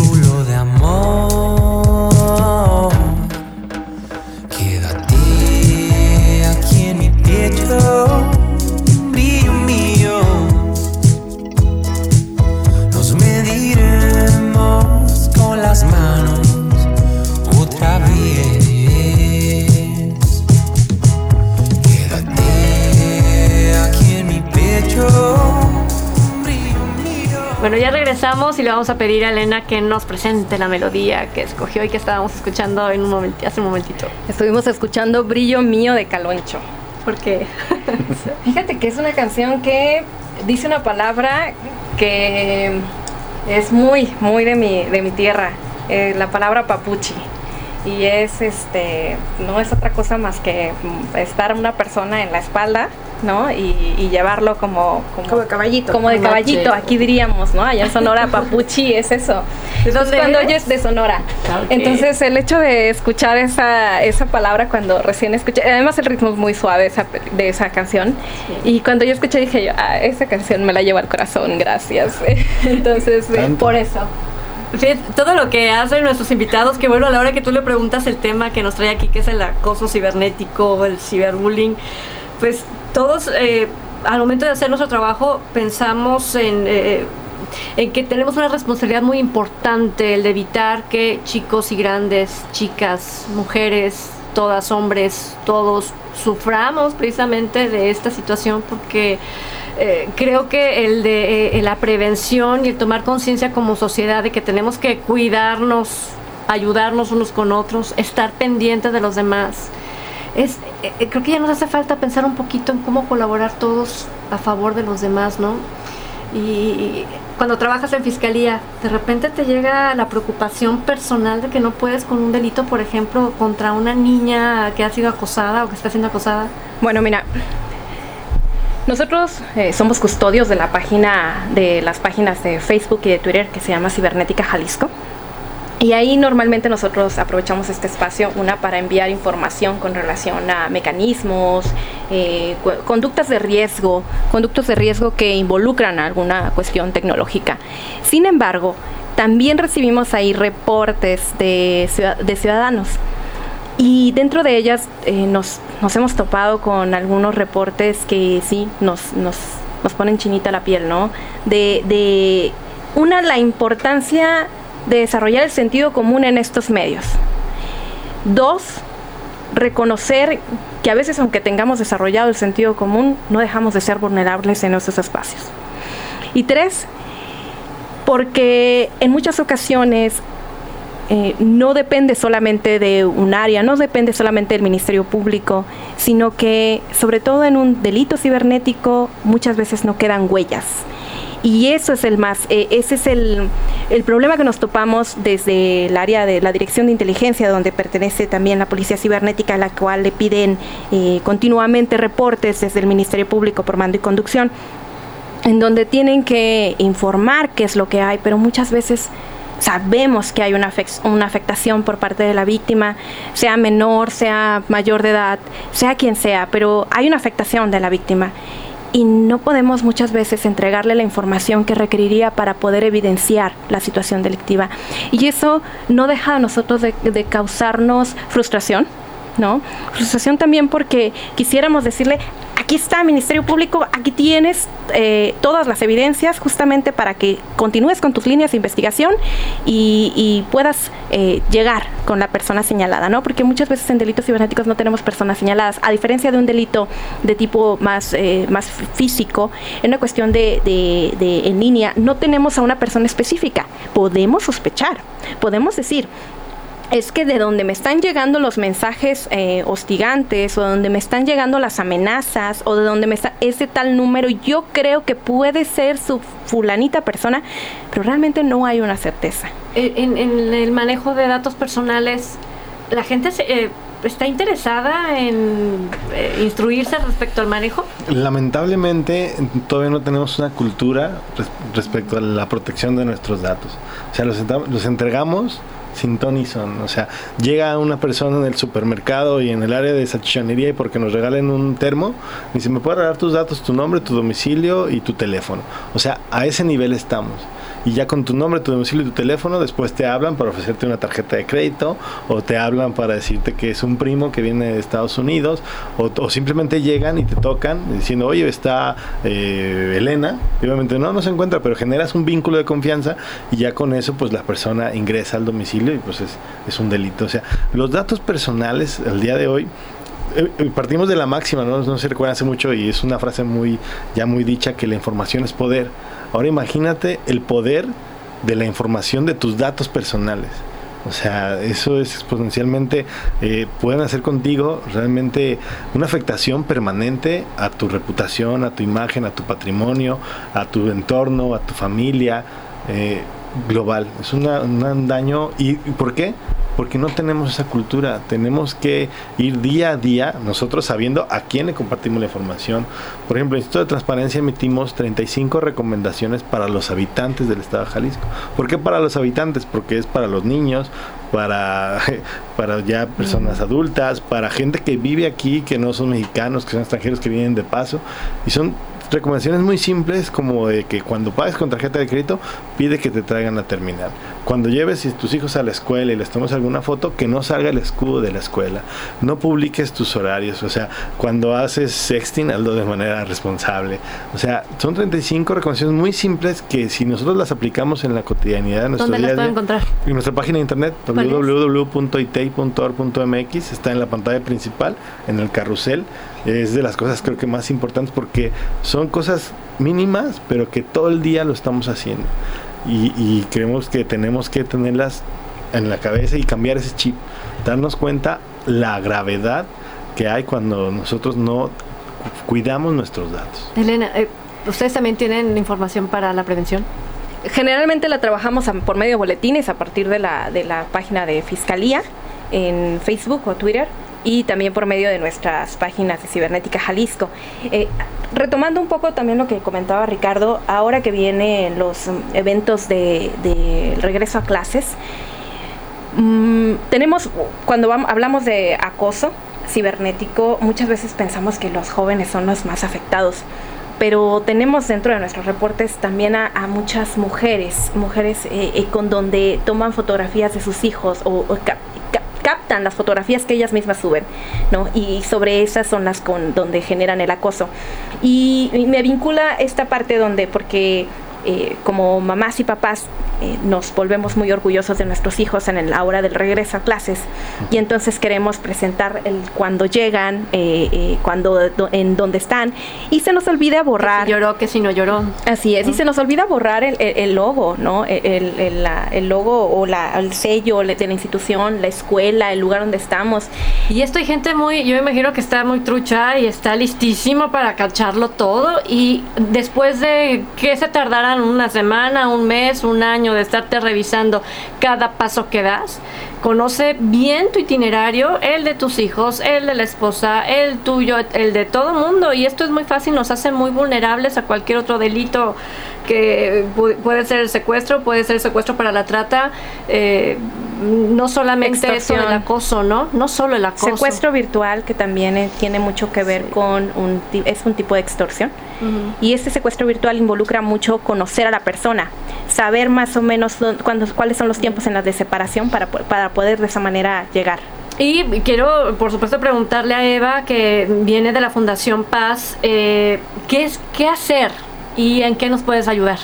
y le vamos a pedir a Elena que nos presente la melodía que escogió y que estábamos escuchando en un momento, hace un momentito. Estuvimos escuchando Brillo Mío de Caloncho. Porque Fíjate que es una canción que dice una palabra que es muy, muy de mi, de mi tierra, eh, la palabra papuchi. Y es este, no es otra cosa más que mm, estar una persona en la espalda, ¿no? Y, y llevarlo como, Como de caballito. Como de Como caballito, aquí diríamos, ¿no? Allá en Sonora, papuchi es eso. ¿De dónde cuando eres? oyes de Sonora. Entonces, el hecho de escuchar esa, esa palabra cuando recién escuché, además el ritmo es muy suave esa- de esa canción. Y cuando yo escuché dije yo, ah, esa canción me la lleva al corazón, gracias. Entonces, eh, Tanto. por eso. Todo lo que hacen nuestros invitados, que bueno, a la hora que tú le preguntas el tema que nos trae aquí, que es el acoso cibernético, el ciberbullying, pues todos eh, al momento de hacer nuestro trabajo pensamos en, eh, en que tenemos una responsabilidad muy importante, el de evitar que chicos y grandes, chicas, mujeres, todas, hombres, todos suframos precisamente de esta situación porque eh, creo que el de eh, la prevención y el tomar conciencia como sociedad de que tenemos que cuidarnos, ayudarnos unos con otros, estar pendientes de los demás. Es, eh, eh, creo que ya nos hace falta pensar un poquito en cómo colaborar todos a favor de los demás, ¿no? Y cuando trabajas en fiscalía, de repente te llega la preocupación personal de que no puedes con un delito, por ejemplo, contra una niña que ha sido acosada o que está siendo acosada. Bueno, mira, nosotros eh, somos custodios de la página, de las páginas de Facebook y de Twitter que se llama Cibernética Jalisco. Y ahí normalmente nosotros aprovechamos este espacio, una para enviar información con relación a mecanismos, eh, conductas de riesgo, conductos de riesgo que involucran alguna cuestión tecnológica. Sin embargo, también recibimos ahí reportes de ciudadanos. Y dentro de ellas eh, nos, nos hemos topado con algunos reportes que sí nos, nos, nos ponen chinita la piel, ¿no? De, de una, la importancia de desarrollar el sentido común en estos medios. Dos, reconocer que a veces aunque tengamos desarrollado el sentido común, no dejamos de ser vulnerables en nuestros espacios. Y tres, porque en muchas ocasiones eh, no depende solamente de un área, no depende solamente del Ministerio Público, sino que sobre todo en un delito cibernético muchas veces no quedan huellas. Y eso es el más, eh, ese es el, el problema que nos topamos desde el área de la Dirección de Inteligencia, donde pertenece también la Policía Cibernética, a la cual le piden eh, continuamente reportes desde el Ministerio Público por mando y conducción, en donde tienen que informar qué es lo que hay, pero muchas veces sabemos que hay una, una afectación por parte de la víctima, sea menor, sea mayor de edad, sea quien sea, pero hay una afectación de la víctima y no podemos muchas veces entregarle la información que requeriría para poder evidenciar la situación delictiva. Y eso no deja a nosotros de, de causarnos frustración, ¿no? Frustración también porque quisiéramos decirle, aquí está Ministerio Público, aquí tienes eh, todas las evidencias justamente para que continúes con tus líneas de investigación y, puedas eh, llegar con la persona señalada, ¿no? Porque muchas veces en delitos cibernéticos no tenemos personas señaladas, a diferencia de un delito de tipo más, eh, más físico, en una cuestión de- de en línea, no tenemos a una persona específica, podemos sospechar, podemos decir, es que de donde me están llegando los mensajes eh, hostigantes o de donde me están llegando las amenazas o de donde me está ese tal número, yo creo que puede ser su fulanita persona, pero realmente no hay una certeza. En, en el manejo de datos personales, la gente se, eh, está interesada en eh, instruirse respecto al manejo. Lamentablemente todavía no tenemos una cultura res- respecto a la protección de nuestros datos. O sea, los, los entregamos sin ton y son. O sea, llega una persona en el supermercado y en el área de salchichonería y porque nos regalen un termo, dice, ¿me puedes regalar tus datos, tu nombre, tu domicilio y tu teléfono? O sea, a ese nivel estamos. Y ya con tu nombre, tu domicilio y tu teléfono, después te hablan para ofrecerte una tarjeta de crédito o te hablan para decirte que es un primo que viene de Estados Unidos o, simplemente llegan y te tocan diciendo, oye, está eh, Elena. Y obviamente no, no se encuentra, pero generas un vínculo de confianza y ya con eso pues la persona ingresa al domicilio y pues es, es un delito. O sea, los datos personales al día de hoy eh, eh, partimos de la máxima, ¿no? no se recuerda hace mucho y es una frase muy ya muy dicha que la información es poder. Ahora imagínate el poder de la información de tus datos personales. O sea, eso es exponencialmente, eh, pueden hacer contigo realmente una afectación permanente a tu reputación, a tu imagen, a tu patrimonio, a tu entorno, a tu familia eh, global. Es una- un daño. ¿Y y por qué? Porque no tenemos esa cultura. Tenemos que ir día a día, nosotros sabiendo a quién le compartimos la información. Por ejemplo, en el Instituto de Transparencia emitimos 35 recomendaciones para los habitantes del Estado de Jalisco. ¿Por qué para los habitantes? Porque es para los niños, para, para ya personas adultas, para gente que vive aquí, que no son mexicanos, que son extranjeros, que vienen de paso. Y son recomendaciones muy simples como de que cuando pagues con tarjeta de crédito pide que te traigan la terminal. Cuando lleves a tus hijos a la escuela y les tomes alguna foto, que no salga el escudo de la escuela. No publiques tus horarios. O sea, cuando haces sexting, hazlo de manera responsable. O sea, son 35 recomendaciones muy simples que si nosotros las aplicamos en la cotidianidad de nuestro ¿Dónde día las a puedo día, encontrar? en nuestra página de internet www.itei.org.mx está en la pantalla principal, en el carrusel. Es de las cosas creo que más importantes porque son cosas mínimas, pero que todo el día lo estamos haciendo. Y, y creemos que tenemos que tenerlas en la cabeza y cambiar ese chip, darnos cuenta la gravedad que hay cuando nosotros no cuidamos nuestros datos. Elena, eh, ¿ustedes también tienen información para la prevención? Generalmente la trabajamos por medio de boletines a partir de la, de la página de Fiscalía en Facebook o Twitter y también por medio de nuestras páginas de Cibernética Jalisco. Eh, retomando un poco también lo que comentaba Ricardo, ahora que vienen los mm, eventos de, regreso a clases, mm, tenemos, cuando hablamos de acoso cibernético, muchas veces pensamos que los jóvenes son los más afectados pero tenemos dentro de nuestros reportes también a, muchas mujeres, mujeres eh, eh, con donde toman fotografías de sus hijos o, las fotografías que ellas mismas suben, ¿no? Y sobre esas son las con donde generan el acoso. Y me vincula esta parte donde, porque eh, como mamás y papás eh, nos volvemos muy orgullosos de nuestros hijos en la hora del regreso a clases y entonces queremos presentar el cuando llegan, eh, eh, cuando do- en dónde están y se nos olvida borrar. Si lloró, que si no lloró. Así es, y se nos olvida borrar el, el- el logo, ¿no? El, el- el- la- el logo o la, el sello de la institución, la escuela, el lugar donde estamos. Y esto hay gente muy, yo me imagino que está muy trucha y está listísimo para cacharlo todo. Y después de que se tardaran una semana, un mes, un año de estarte revisando cada paso que das, conoce bien tu itinerario, el de tus hijos, el de la esposa, el tuyo, el de todo mundo. Y esto es muy fácil, nos hace muy vulnerables a cualquier otro delito que pu- puede ser el secuestro, puede ser el secuestro para la trata, eh, no solamente eso del acoso, ¿no? No solo el acoso. Secuestro virtual, que también eh, tiene mucho que ver con un, es un tipo de extorsión. Y este secuestro virtual involucra mucho conocer a la persona, saber más o menos cuándo- cuáles son los tiempos en las de separación para, po- para poder de esa manera llegar. Y quiero, por supuesto, preguntarle a Eva, que viene de la Fundación Paz, eh, ¿qué, es, ¿qué hacer y en qué nos puedes ayudar?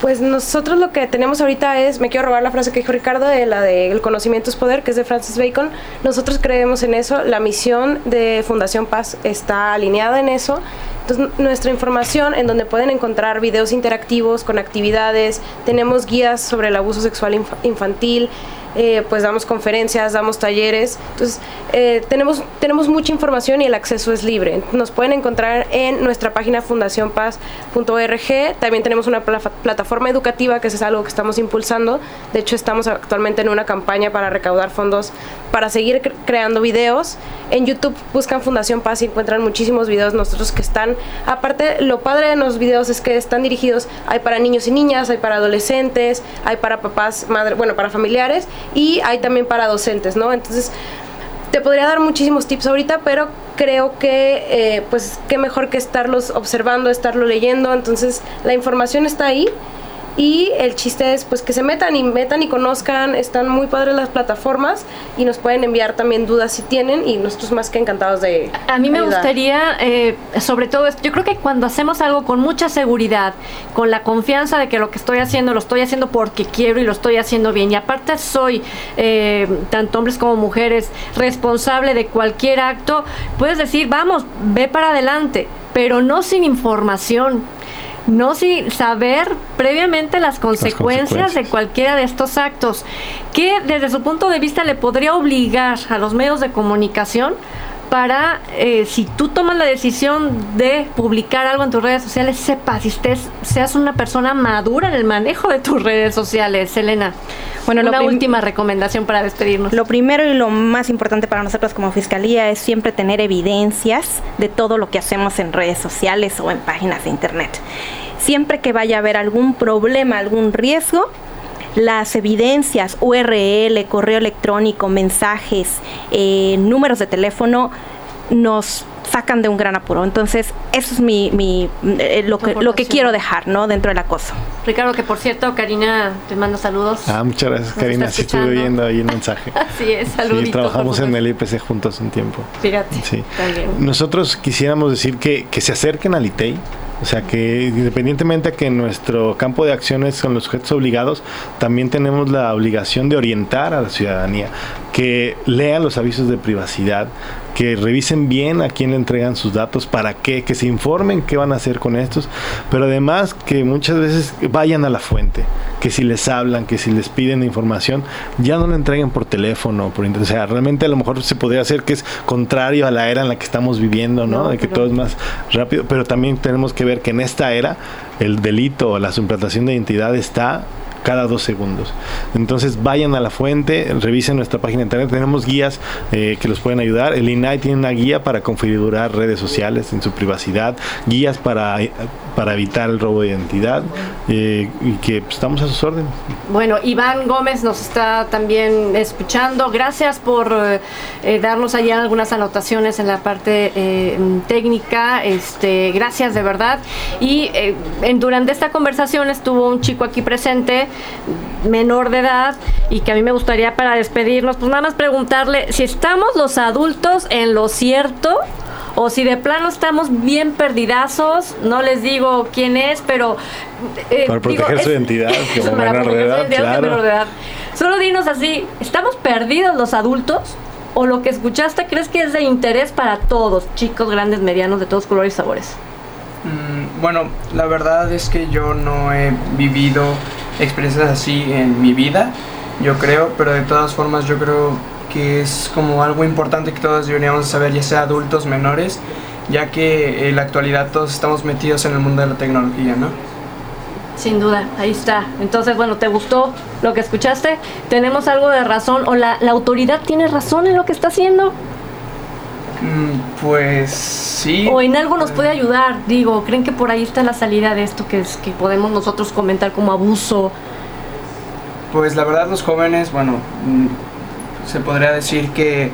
Pues nosotros lo que tenemos ahorita es, me quiero robar la frase que dijo Ricardo, de la de el conocimiento es poder, que es de Francis Bacon. Nosotros creemos en eso, la misión de Fundación Paz está alineada en eso. Entonces, nuestra información en donde pueden encontrar videos interactivos con actividades, tenemos guías sobre el abuso sexual infa- infantil, eh, pues damos conferencias, damos talleres. Entonces, eh, tenemos, tenemos mucha información y el acceso es libre. Nos pueden encontrar en nuestra página fundacionpaz.org. También tenemos una pla- plataforma educativa, que eso es algo que estamos impulsando. De hecho, estamos actualmente en una campaña para recaudar fondos para seguir cre- creando videos. En YouTube buscan Fundación Paz y encuentran muchísimos videos nosotros que están, aparte, lo padre de los videos es que están dirigidos, hay para niños y niñas, hay para adolescentes, hay para papás, madre, bueno, para familiares y hay también para docentes, ¿no? Entonces, te podría dar muchísimos tips ahorita, pero creo que, eh, pues, qué mejor que estarlos observando, estarlo leyendo. Entonces, la información está ahí. Y el chiste es pues que se metan y metan y conozcan, están muy padres las plataformas y nos pueden enviar también dudas si tienen y nosotros más que encantados de A mí me ayudar. gustaría, eh, sobre todo, esto, yo creo que cuando hacemos algo con mucha seguridad, con la confianza de que lo que estoy haciendo lo estoy haciendo porque quiero y lo estoy haciendo bien, y aparte soy, eh, tanto hombres como mujeres, responsable de cualquier acto, puedes decir, vamos, ve para adelante, pero no sin información. No sin saber previamente las consecuencias, de consecuencias. cualquiera de estos actos, que desde su punto de vista le podría obligar a los medios de comunicación para, eh, si tú tomas la decisión de publicar algo en tus redes sociales, sepas y estés, seas una persona madura en el manejo de tus redes sociales, Elena. Bueno, una última recomendación para despedirnos. Lo primero y lo más importante para nosotros como fiscalía es siempre tener evidencias de todo lo que hacemos en redes sociales o en páginas de internet. Siempre que vaya a haber algún problema, algún riesgo, las evidencias, URL, correo electrónico, mensajes, eh, números de teléfono, nos sacan de un gran apuro. Entonces, eso es mi, mi, eh, lo, que, lo que quiero dejar ¿no? dentro del acoso. Ricardo, que por cierto, Karina te manda saludos. Ah, muchas gracias, Nos Karina. Sí, estuve viendo ahí el mensaje. Así es, saluditos. Sí, trabajamos en el. IPC juntos un tiempo. Fíjate, Sí. también. Nosotros quisiéramos decir que, que se acerquen al ITEI, o sea que independientemente a que nuestro campo de acciones son los sujetos obligados, también tenemos la obligación de orientar a la ciudadanía, que lean los avisos de privacidad, que revisen bien a quién le entregan sus datos, para qué, que se informen qué van a hacer con estos, pero además que muchas veces vayan a la fuente, que si les hablan, que si les piden información, ya no la entreguen por teléfono, por internet. O sea, realmente a lo mejor se podría hacer que es contrario a la era en la que estamos viviendo, ¿no? No, de que pero- todo es más rápido, pero también tenemos que ver que en esta era el delito o la suplantación de identidad está cada dos segundos. Entonces vayan a la fuente, revisen nuestra página de internet, tenemos guías eh, que los pueden ayudar. El INAI tiene una guía para configurar redes sociales en su privacidad, guías para, para evitar el robo de identidad eh, y que pues, estamos a sus órdenes. Bueno, Iván Gómez nos está también escuchando. Gracias por eh, eh, darnos allá algunas anotaciones en la parte eh, técnica. Este, gracias de verdad. Y eh, en- durante esta conversación estuvo un chico aquí presente, menor de edad, y que a mí me gustaría para despedirnos, pues nada más preguntarle si estamos los adultos en lo cierto o si de plano estamos bien perdidazos, no les digo quién es, pero... eh, Para digo, proteger su es- identidad como menor de edad, claro. menor de edad. Solo dinos así, ¿estamos perdidos los adultos? ¿O lo que escuchaste crees que es de interés para todos, chicos, grandes, medianos, de todos colores y sabores? Mm, Bueno, la verdad es que yo no he vivido experiencias así en mi vida, yo creo, pero de todas formas yo creo que es como algo importante que todos deberíamos saber, ya sea adultos, menores, ya que en la actualidad todos estamos metidos en el mundo de la tecnología, ¿no? Sin duda, ahí está. Entonces, bueno, ¿te gustó lo que escuchaste? ¿Tenemos algo de razón o la, la autoridad tiene razón en lo que está haciendo? Mm, Pues sí. ¿O en algo nos puede ayudar? Digo, ¿creen que por ahí está la salida de esto que, es, que podemos nosotros comentar como abuso? Pues la verdad los jóvenes, bueno, mm, se podría decir que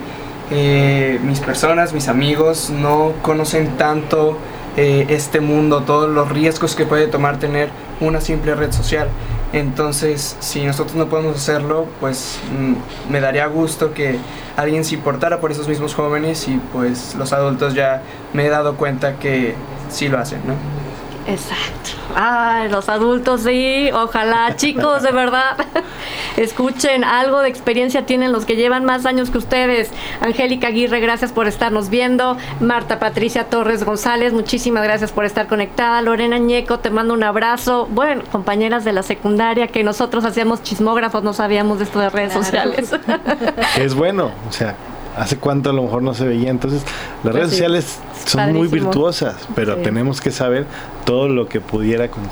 eh, mis personas, mis amigos, no conocen tanto eh, este mundo, todos los riesgos que puede tomar tener una simple red social. Entonces, si nosotros no podemos hacerlo, pues mm, me daría gusto que alguien se importara por esos mismos jóvenes y pues los adultos ya me he dado cuenta que sí lo hacen, ¿no? Exacto. Ay, los adultos sí, ojalá, chicos, de verdad. Escuchen, algo de experiencia tienen los que llevan más años que ustedes. Angélica Aguirre, gracias por estarnos viendo. Marta Patricia Torres González, muchísimas gracias por estar conectada. Lorena Ñeco, te mando un abrazo. Bueno, compañeras de la secundaria que nosotros hacíamos chismógrafos, no sabíamos de esto de redes Claro. sociales. Es bueno, o sea, hace cuánto a lo mejor no se veía. Entonces, las Pues redes sí, sociales son muy virtuosas, pero Sí. tenemos que saber todo lo que pudiera con-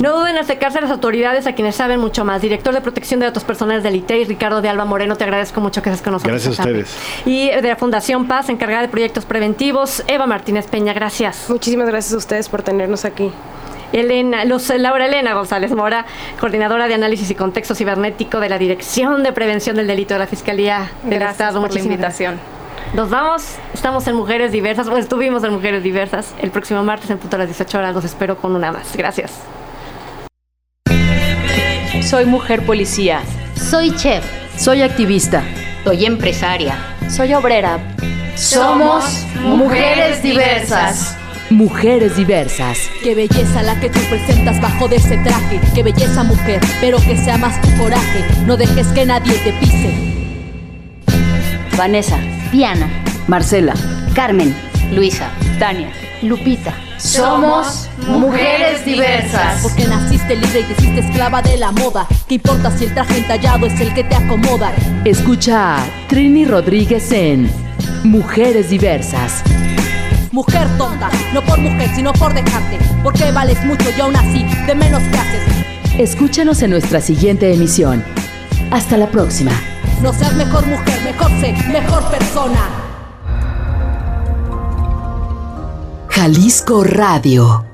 No duden en acercarse a las autoridades, a quienes saben mucho más. Director de Protección de Datos Personales del ITEI, Ricardo de Alba Moreno, te agradezco mucho que estés con nosotros. Gracias a ustedes. Y de la Fundación Paz, encargada de proyectos preventivos, Eva Martínez Peña, gracias. Muchísimas gracias a ustedes por tenernos aquí. Elena, los, Laura Elena González Mora, coordinadora de análisis y contexto cibernético de la Dirección de Prevención del Delito de la Fiscalía del Gracias Estado. por la invitación. gracias. Nos vamos, estamos en Mujeres Diversas, o estuvimos en Mujeres Diversas. El próximo martes en punto a las 18 horas los espero con una más. Gracias. Soy mujer policía. Soy chef. Soy activista. Soy empresaria. Soy obrera. Somos mujeres diversas. Mujeres diversas. Qué belleza la que tú presentas bajo de ese traje. Qué belleza mujer, pero que sea más tu coraje. No dejes que nadie te pise. Vanessa, Diana. Marcela, Carmen. Luisa. Tania, Lupita. Somos mujeres diversas. Porque naciste libre y te hiciste esclava de la moda. ¿Qué importa si el traje entallado es el que te acomoda? Escucha a Trini Rodríguez en Mujeres diversas. Mujer tonta, no por mujer, sino por dejarte. Porque vales mucho y aún así, de menos que haces. Escúchanos en nuestra siguiente emisión. Hasta la próxima. No seas mejor mujer, mejor sé, mejor persona. Jalisco Radio.